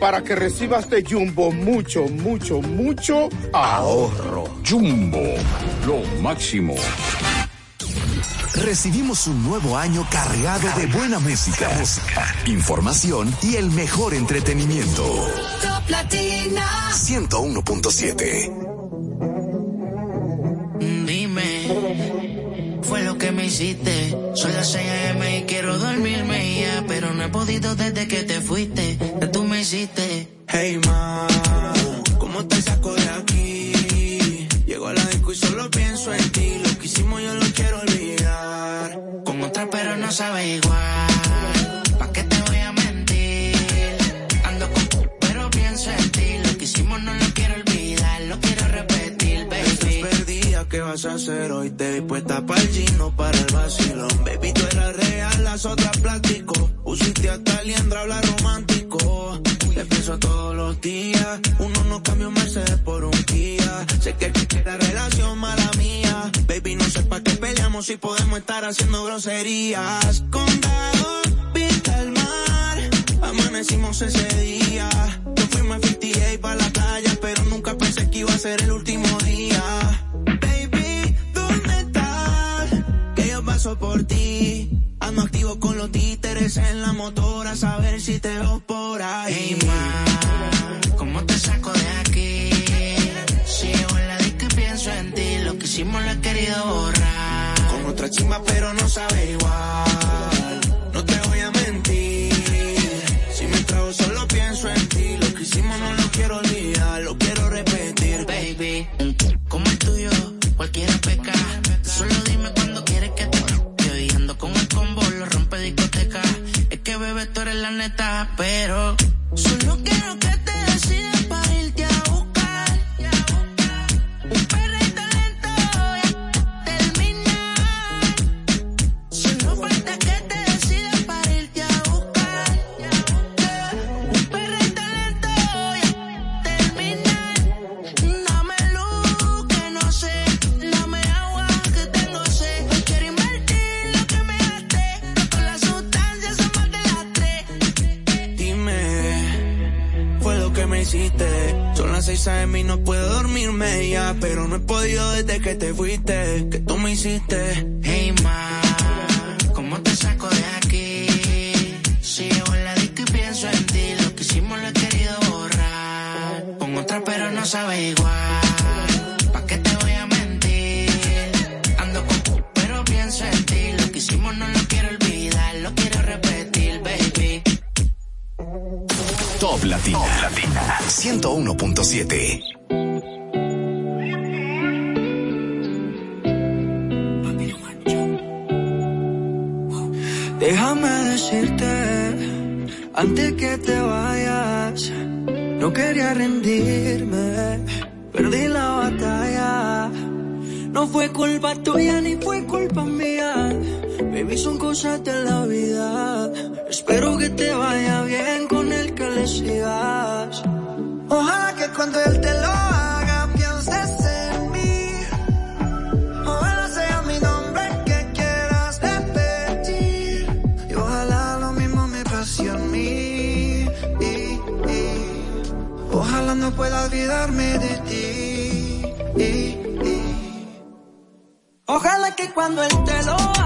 S8: Para que recibas de Jumbo mucho, mucho, mucho ahorro.
S10: Jumbo, lo máximo.
S5: Recibimos un nuevo año cargado de buena música, información y el mejor entretenimiento.
S22: Top Latina.
S5: 101.7.
S14: Dime, fue lo que me hiciste. Son las 6 a.m. y quiero dormirme ya, pero no he podido desde que te fuiste. Hey, ma, ¿cómo te saco de aquí? Llego a la disco y solo pienso en ti. Lo que hicimos yo lo quiero olvidar. Con otra, pero no sabe igual. ¿Pa' qué te voy a mentir? Ando con pero pienso en ti. Lo que hicimos no lo quiero olvidar, lo quiero repetir, baby. Estás perdida, ¿qué vas a hacer hoy? Te vi puesta para el gino, para el vacilón. Baby, tú eras real, las otras plástico. Pusiste hasta liendra, habla romántico. Te pienso todos los días. Uno no cambia un Mercedes por un Kia. Sé que la relación mala mía. Baby, no sé pa' qué peleamos
S29: si podemos estar haciendo groserías. Condado, vista el mar, amanecimos ese día. Nos fuimos a 58 para la playa, pero nunca pensé que iba a ser el último día. Paso por ti. Ando activo con los títeres en la motora, a saber si te veo por ahí.
S32: Hey, ma, ¿cómo te saco de aquí? Si en la y pienso en ti, lo que hicimos lo he querido borrar.
S29: Con otra chimba, pero no sabe igual. No te voy a mentir. Si me trago, solo pienso en ti. Lo que hicimos no lo quiero olvidar, lo quiero repetir.
S32: Baby, como el tuyo, cualquiera peca. Pero solo quiero que te decidas
S29: A.m. y no puedo dormirme ya. Pero no he podido desde que te fuiste, que tú me hiciste.
S32: Hey ma, ¿cómo te saco de aquí? Si llevo en la disco y pienso en ti, lo que hicimos lo he querido borrar. Con otra pero no sabe igual.
S5: Top Latina. 101.7.
S14: Déjame decirte, antes que te vayas, no quería rendirme, perdí la batalla. No fue culpa tuya ni fue culpa mía, baby, son cosas de la vida. Espero que te vaya bien con el que le sigas. Ojalá que cuando él te lo haga pienses en mí. Ojalá sea mi nombre que quieras repetir. Y ojalá lo mismo me pase a mí. Y, ojalá no pueda olvidarme de ti. Ojalá que cuando él te lo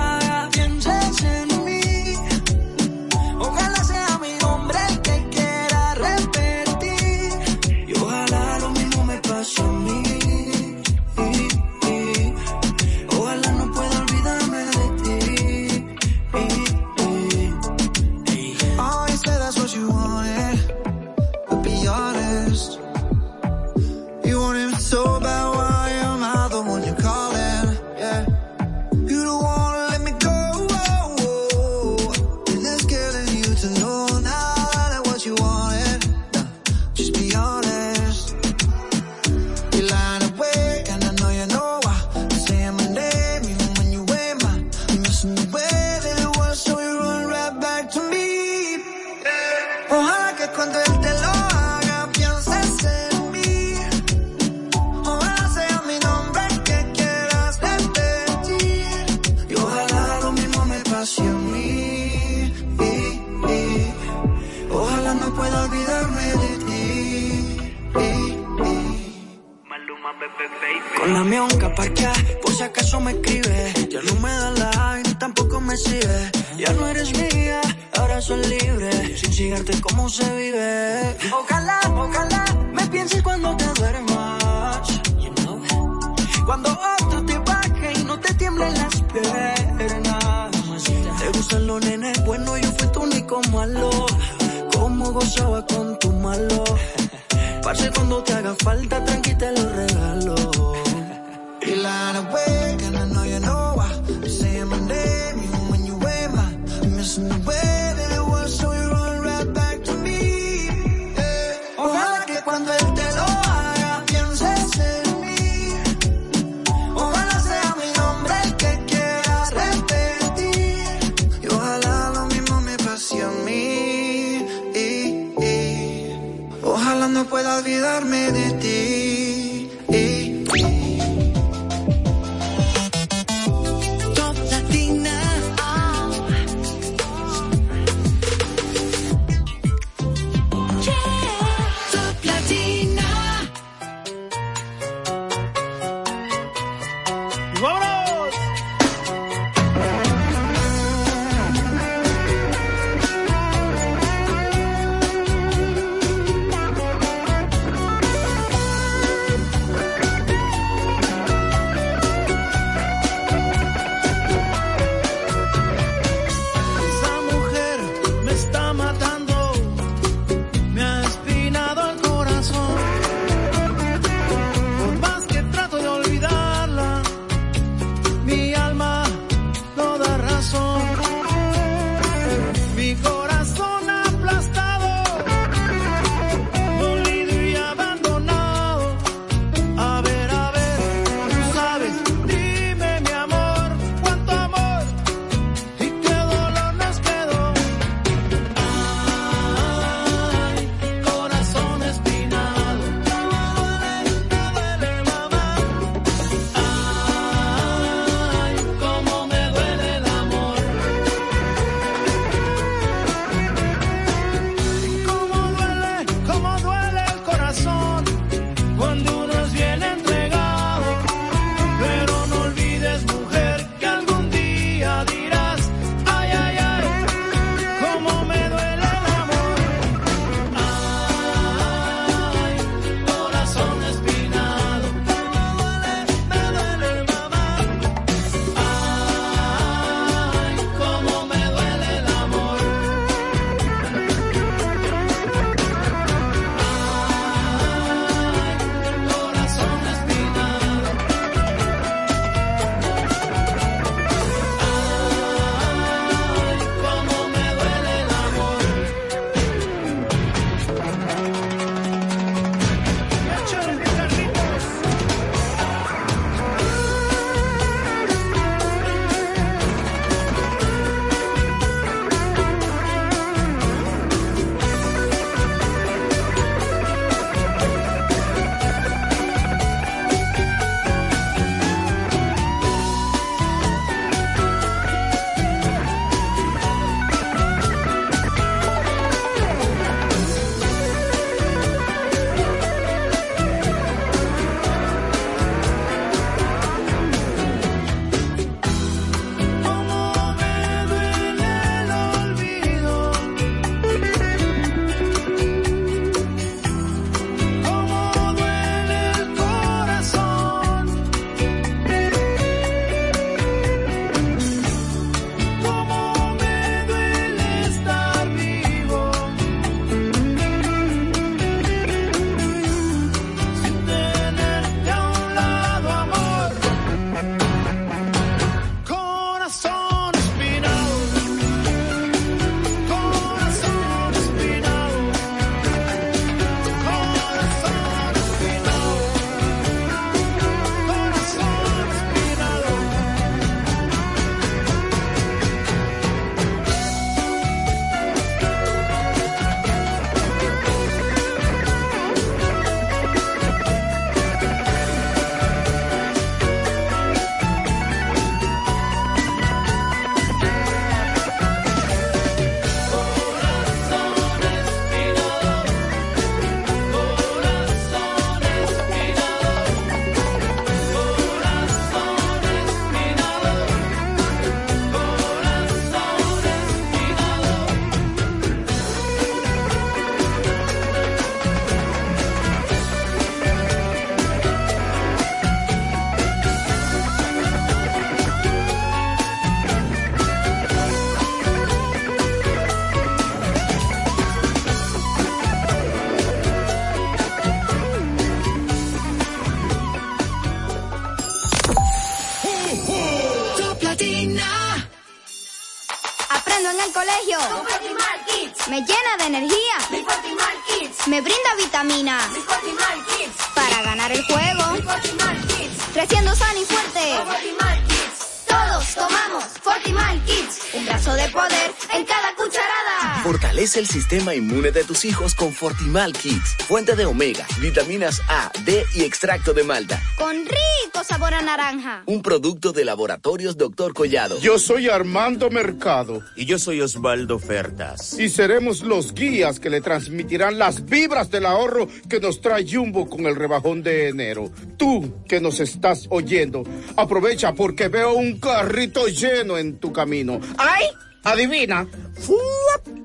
S33: Fortalece el sistema inmune de tus hijos con Fortimal Kids. Fuente de omega, vitaminas A, D y extracto de malta.
S34: Con rico sabor a naranja.
S33: Un producto de laboratorios Dr. Collado.
S8: Yo soy Armando Mercado.
S9: Y yo soy Osvaldo Fertas.
S8: Y seremos los guías que le transmitirán las vibras del ahorro que nos trae Jumbo con el rebajón de enero. Tú que nos estás oyendo, aprovecha porque veo un carrito lleno en tu camino.
S9: ¡Ay!
S8: Adivina.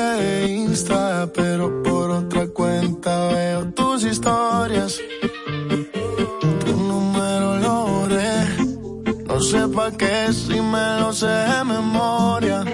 S4: que Insta, pero por otra cuenta veo tus historias. Tu número lo borré, no sé pa' qué si me lo sé de memoria.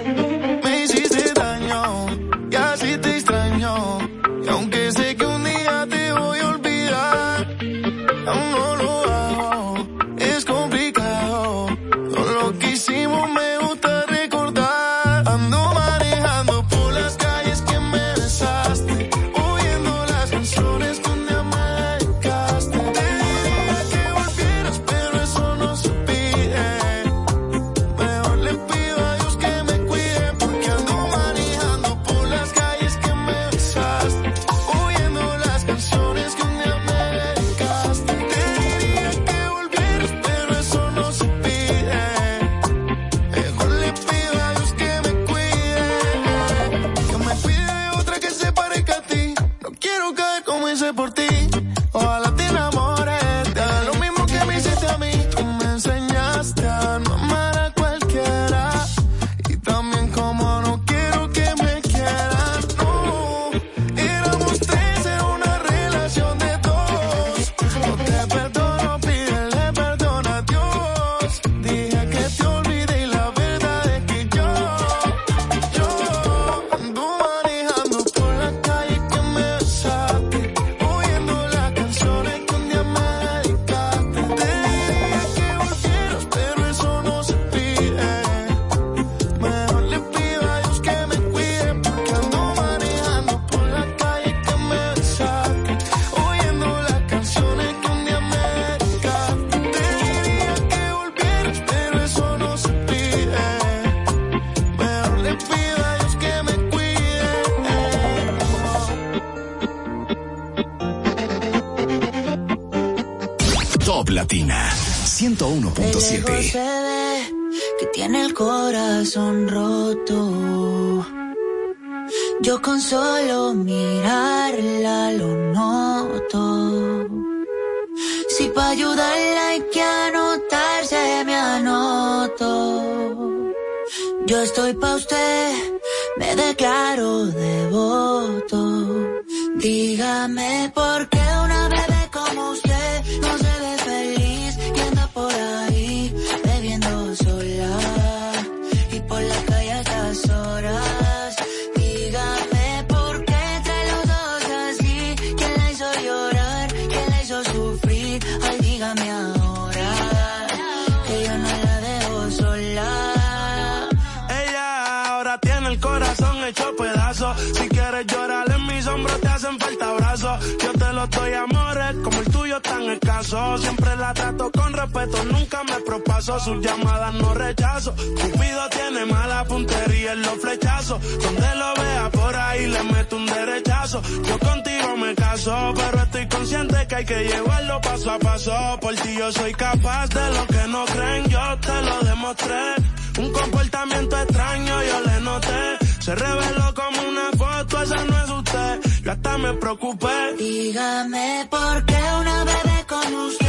S29: Sus llamadas no rechazo. Cupido tiene mala puntería en los flechazos. Donde lo vea por ahí le meto un derechazo. Yo contigo me caso, pero estoy consciente que hay que llevarlo paso a paso. Por ti yo soy capaz de lo que no creen, yo te lo demostré. Un comportamiento extraño yo le noté. Se reveló como una foto, esa no es usted. Yo hasta me preocupé.
S22: Dígame por qué una bebé con usted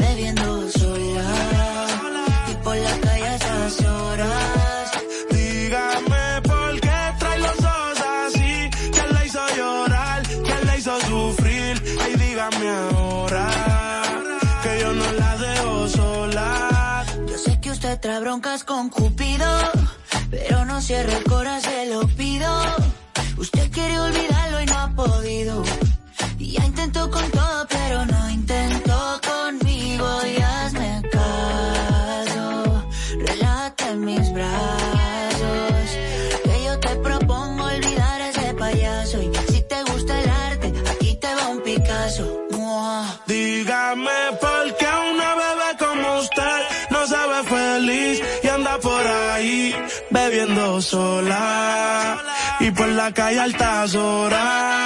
S22: bebiendo sola y por la calle a esas horas.
S29: Dígame por qué trae los ojos así. ¿Quién le hizo llorar? ¿Quién le hizo sufrir? Ay, dígame ahora que yo no la dejo sola.
S22: Yo sé que usted trae broncas con Cupido, pero no cierre el corazón, se lo pido. Usted quiere olvidarlo y no ha podido. Y ya intentó con todo,
S29: calle a altas.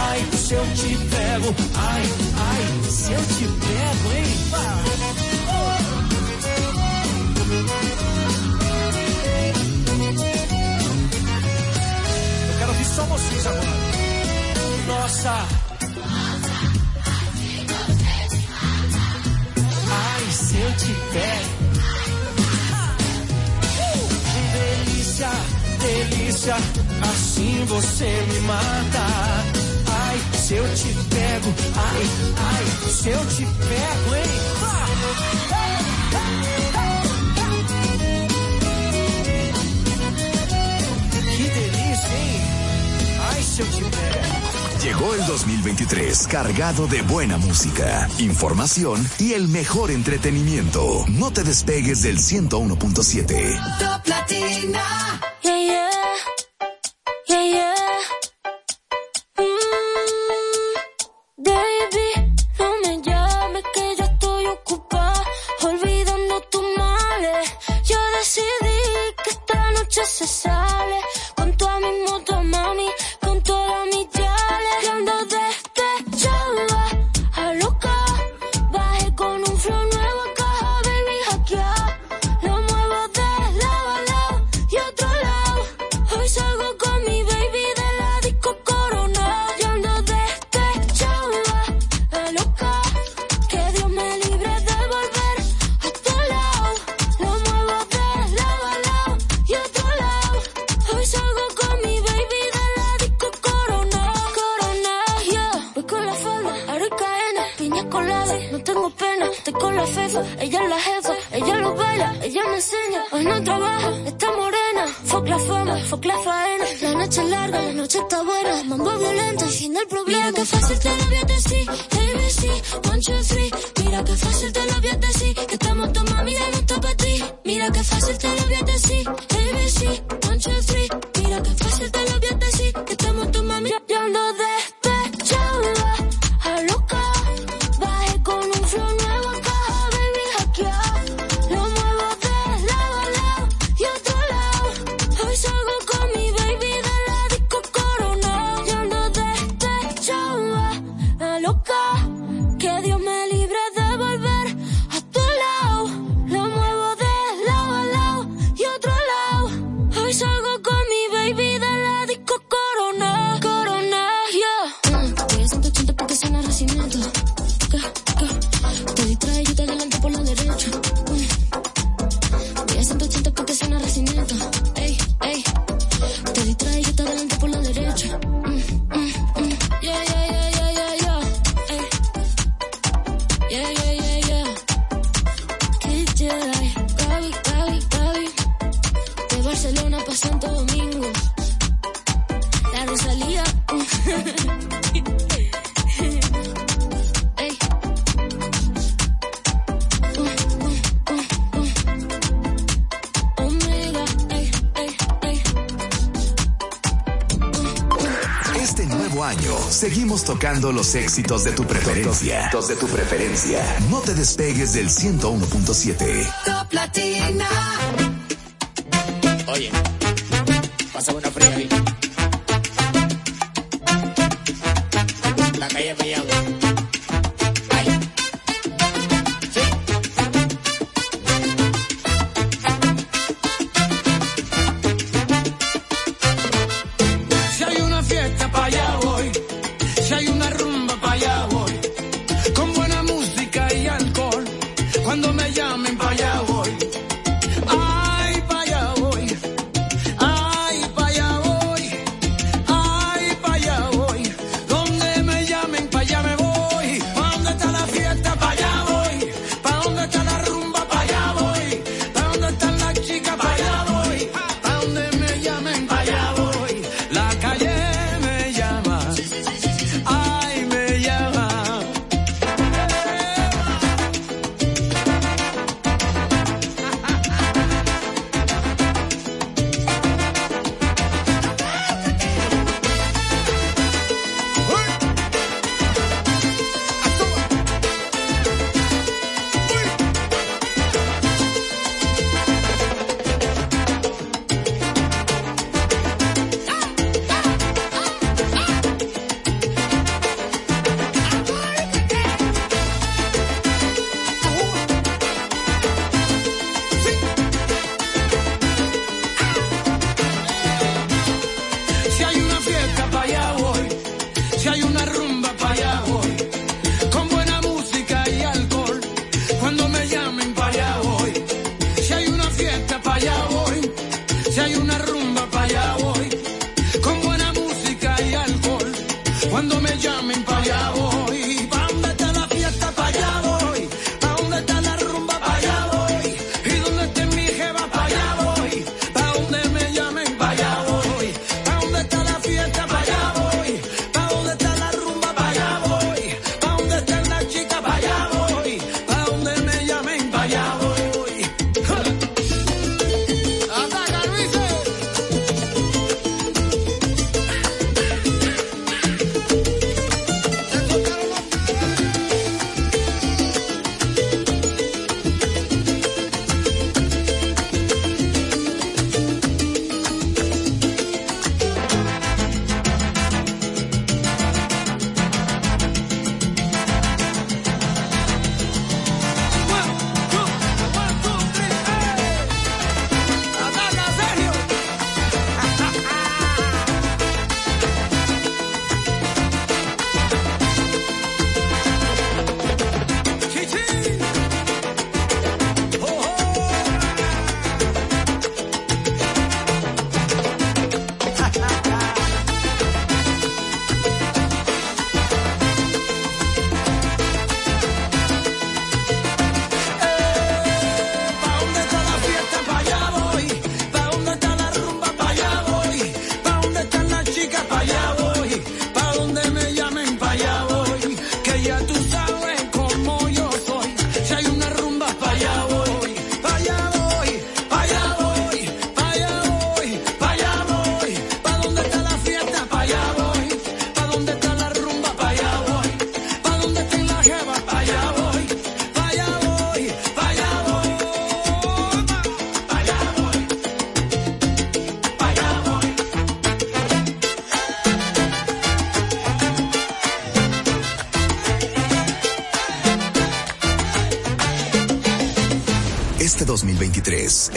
S13: Ai, se eu te pego, ai, ai, se eu te pego, hein? Eu quero ouvir só vocês agora. Nossa. Ai, se eu te pego. Delícia, delícia, assim você me mata. Se eu te pego, ai, ai, se eu te pego, hein? Que delícia, hein? Ai, se eu te pego.
S5: Llegó el 2023 cargado de buena música, información y el mejor entretenimiento. No te despegues del 101.7.
S35: Top Latina. Yeah, yeah.
S5: los éxitos de tu preferencia. De tu preferencia. No te despegues del 101.7.
S13: Top Latina.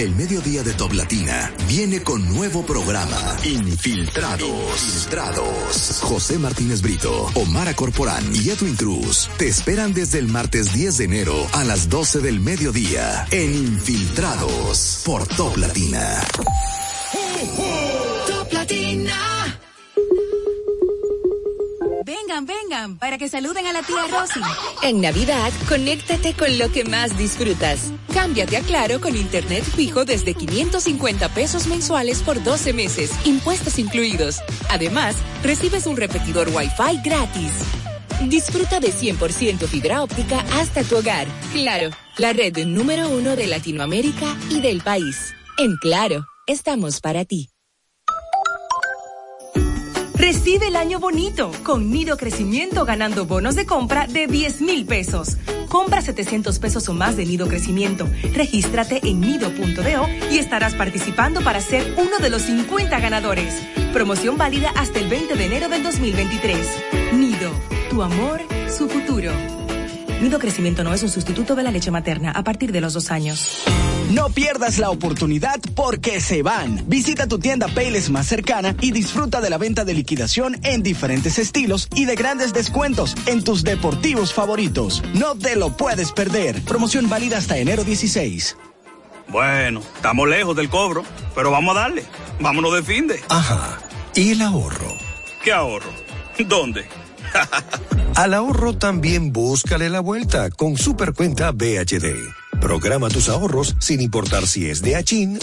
S5: El mediodía de Top Latina viene con nuevo programa, Infiltrados. Infiltrados. José Martínez Brito, Omar Corporán y Edwin Cruz te esperan desde el martes 10 de enero a las 12 del mediodía en Infiltrados por Top Latina.
S7: Para que saluden a la tía Rosy.
S36: En Navidad, conéctate con lo que más disfrutas. Cámbiate a Claro con Internet fijo desde 550 pesos mensuales por 12 meses, impuestos incluidos. Además, recibes un repetidor Wi-Fi gratis. Disfruta de 100% fibra óptica hasta tu hogar. Claro, la red número uno de Latinoamérica y del país. En Claro, estamos para ti.
S37: Recibe el año bonito con Nido Crecimiento ganando bonos de compra de 10 mil pesos. Compra 700 pesos o más de Nido Crecimiento. Regístrate en nido.do y estarás participando para ser uno de los 50 ganadores. Promoción válida hasta el 20 de enero del 2023. Nido, tu amor, su futuro. Nido Crecimiento no es un sustituto de la leche materna a partir de los dos años.
S18: No pierdas la oportunidad porque se van. Visita tu tienda Payless más cercana y disfruta de la venta de liquidación en diferentes estilos y de grandes descuentos en tus deportivos favoritos. No te lo puedes perder. Promoción válida hasta enero 16.
S38: Bueno, estamos lejos del cobro, pero vamos a darle. Vámonos de fin de.
S24: Ajá. ¿Y el ahorro?
S38: ¿Qué ahorro? ¿Dónde?
S24: Al ahorro también búscale la vuelta con Supercuenta BHD. Programa tus ahorros sin importar si es de Achín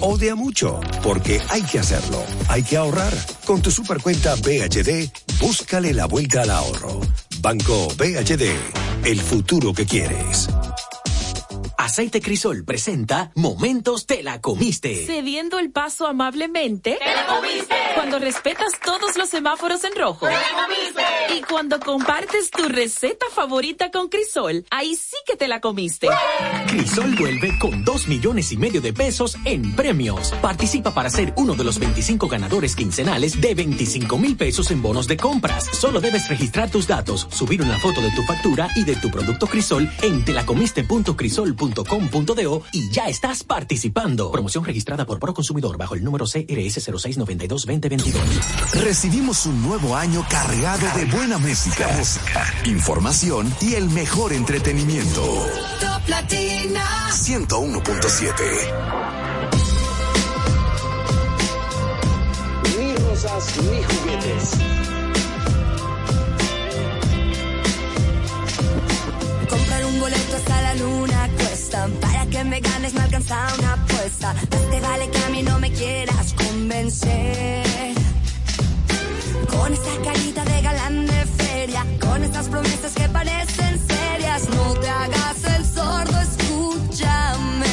S24: o de a mucho, porque hay que hacerlo. Hay que ahorrar. Con tu Supercuenta BHD, búscale la vuelta al ahorro. Banco BHD, el futuro que quieres.
S39: Aceite Crisol presenta Momentos te la comiste.
S40: Cediendo el paso amablemente.
S41: ¡Te la comiste!
S40: Cuando respetas todos los semáforos en rojo.
S41: ¡Te la comiste!
S40: Y cuando compartes tu receta favorita con Crisol, ahí sí que te la comiste.
S39: Crisol vuelve con dos millones y medio de pesos en premios. Participa para ser uno de los 25 ganadores quincenales de 25 mil pesos en bonos de compras. Solo debes registrar tus datos, subir una foto de tu factura y de tu producto Crisol en telacomiste.crisol.com .com.do y ya estás participando. Promoción registrada por Proconsumidor bajo el número CRS 0692-2022.
S5: Recibimos un nuevo año cargado de buena música, información y el mejor entretenimiento.
S22: Top Latina.
S5: 101.7.
S42: Ni rosas ni juguetes.
S43: Comprar un boleto hasta la luna Para que me ganes me alcanza una apuesta. Más te vale que a mí no me quieras convencer. Con esa carita de galán de feria. Con estas promesas que parecen serias. No te hagas el sordo, escúchame.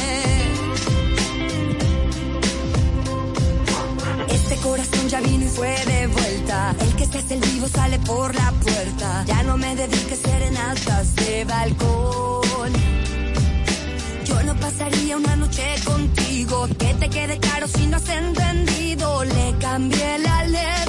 S43: Este corazón ya vino y fue de vuelta. El que se hace el vivo sale por la puerta. Ya no me dediques serenatas de balcón. No pasaría una noche contigo. Que te quede claro si no has entendido. Le cambié la ley.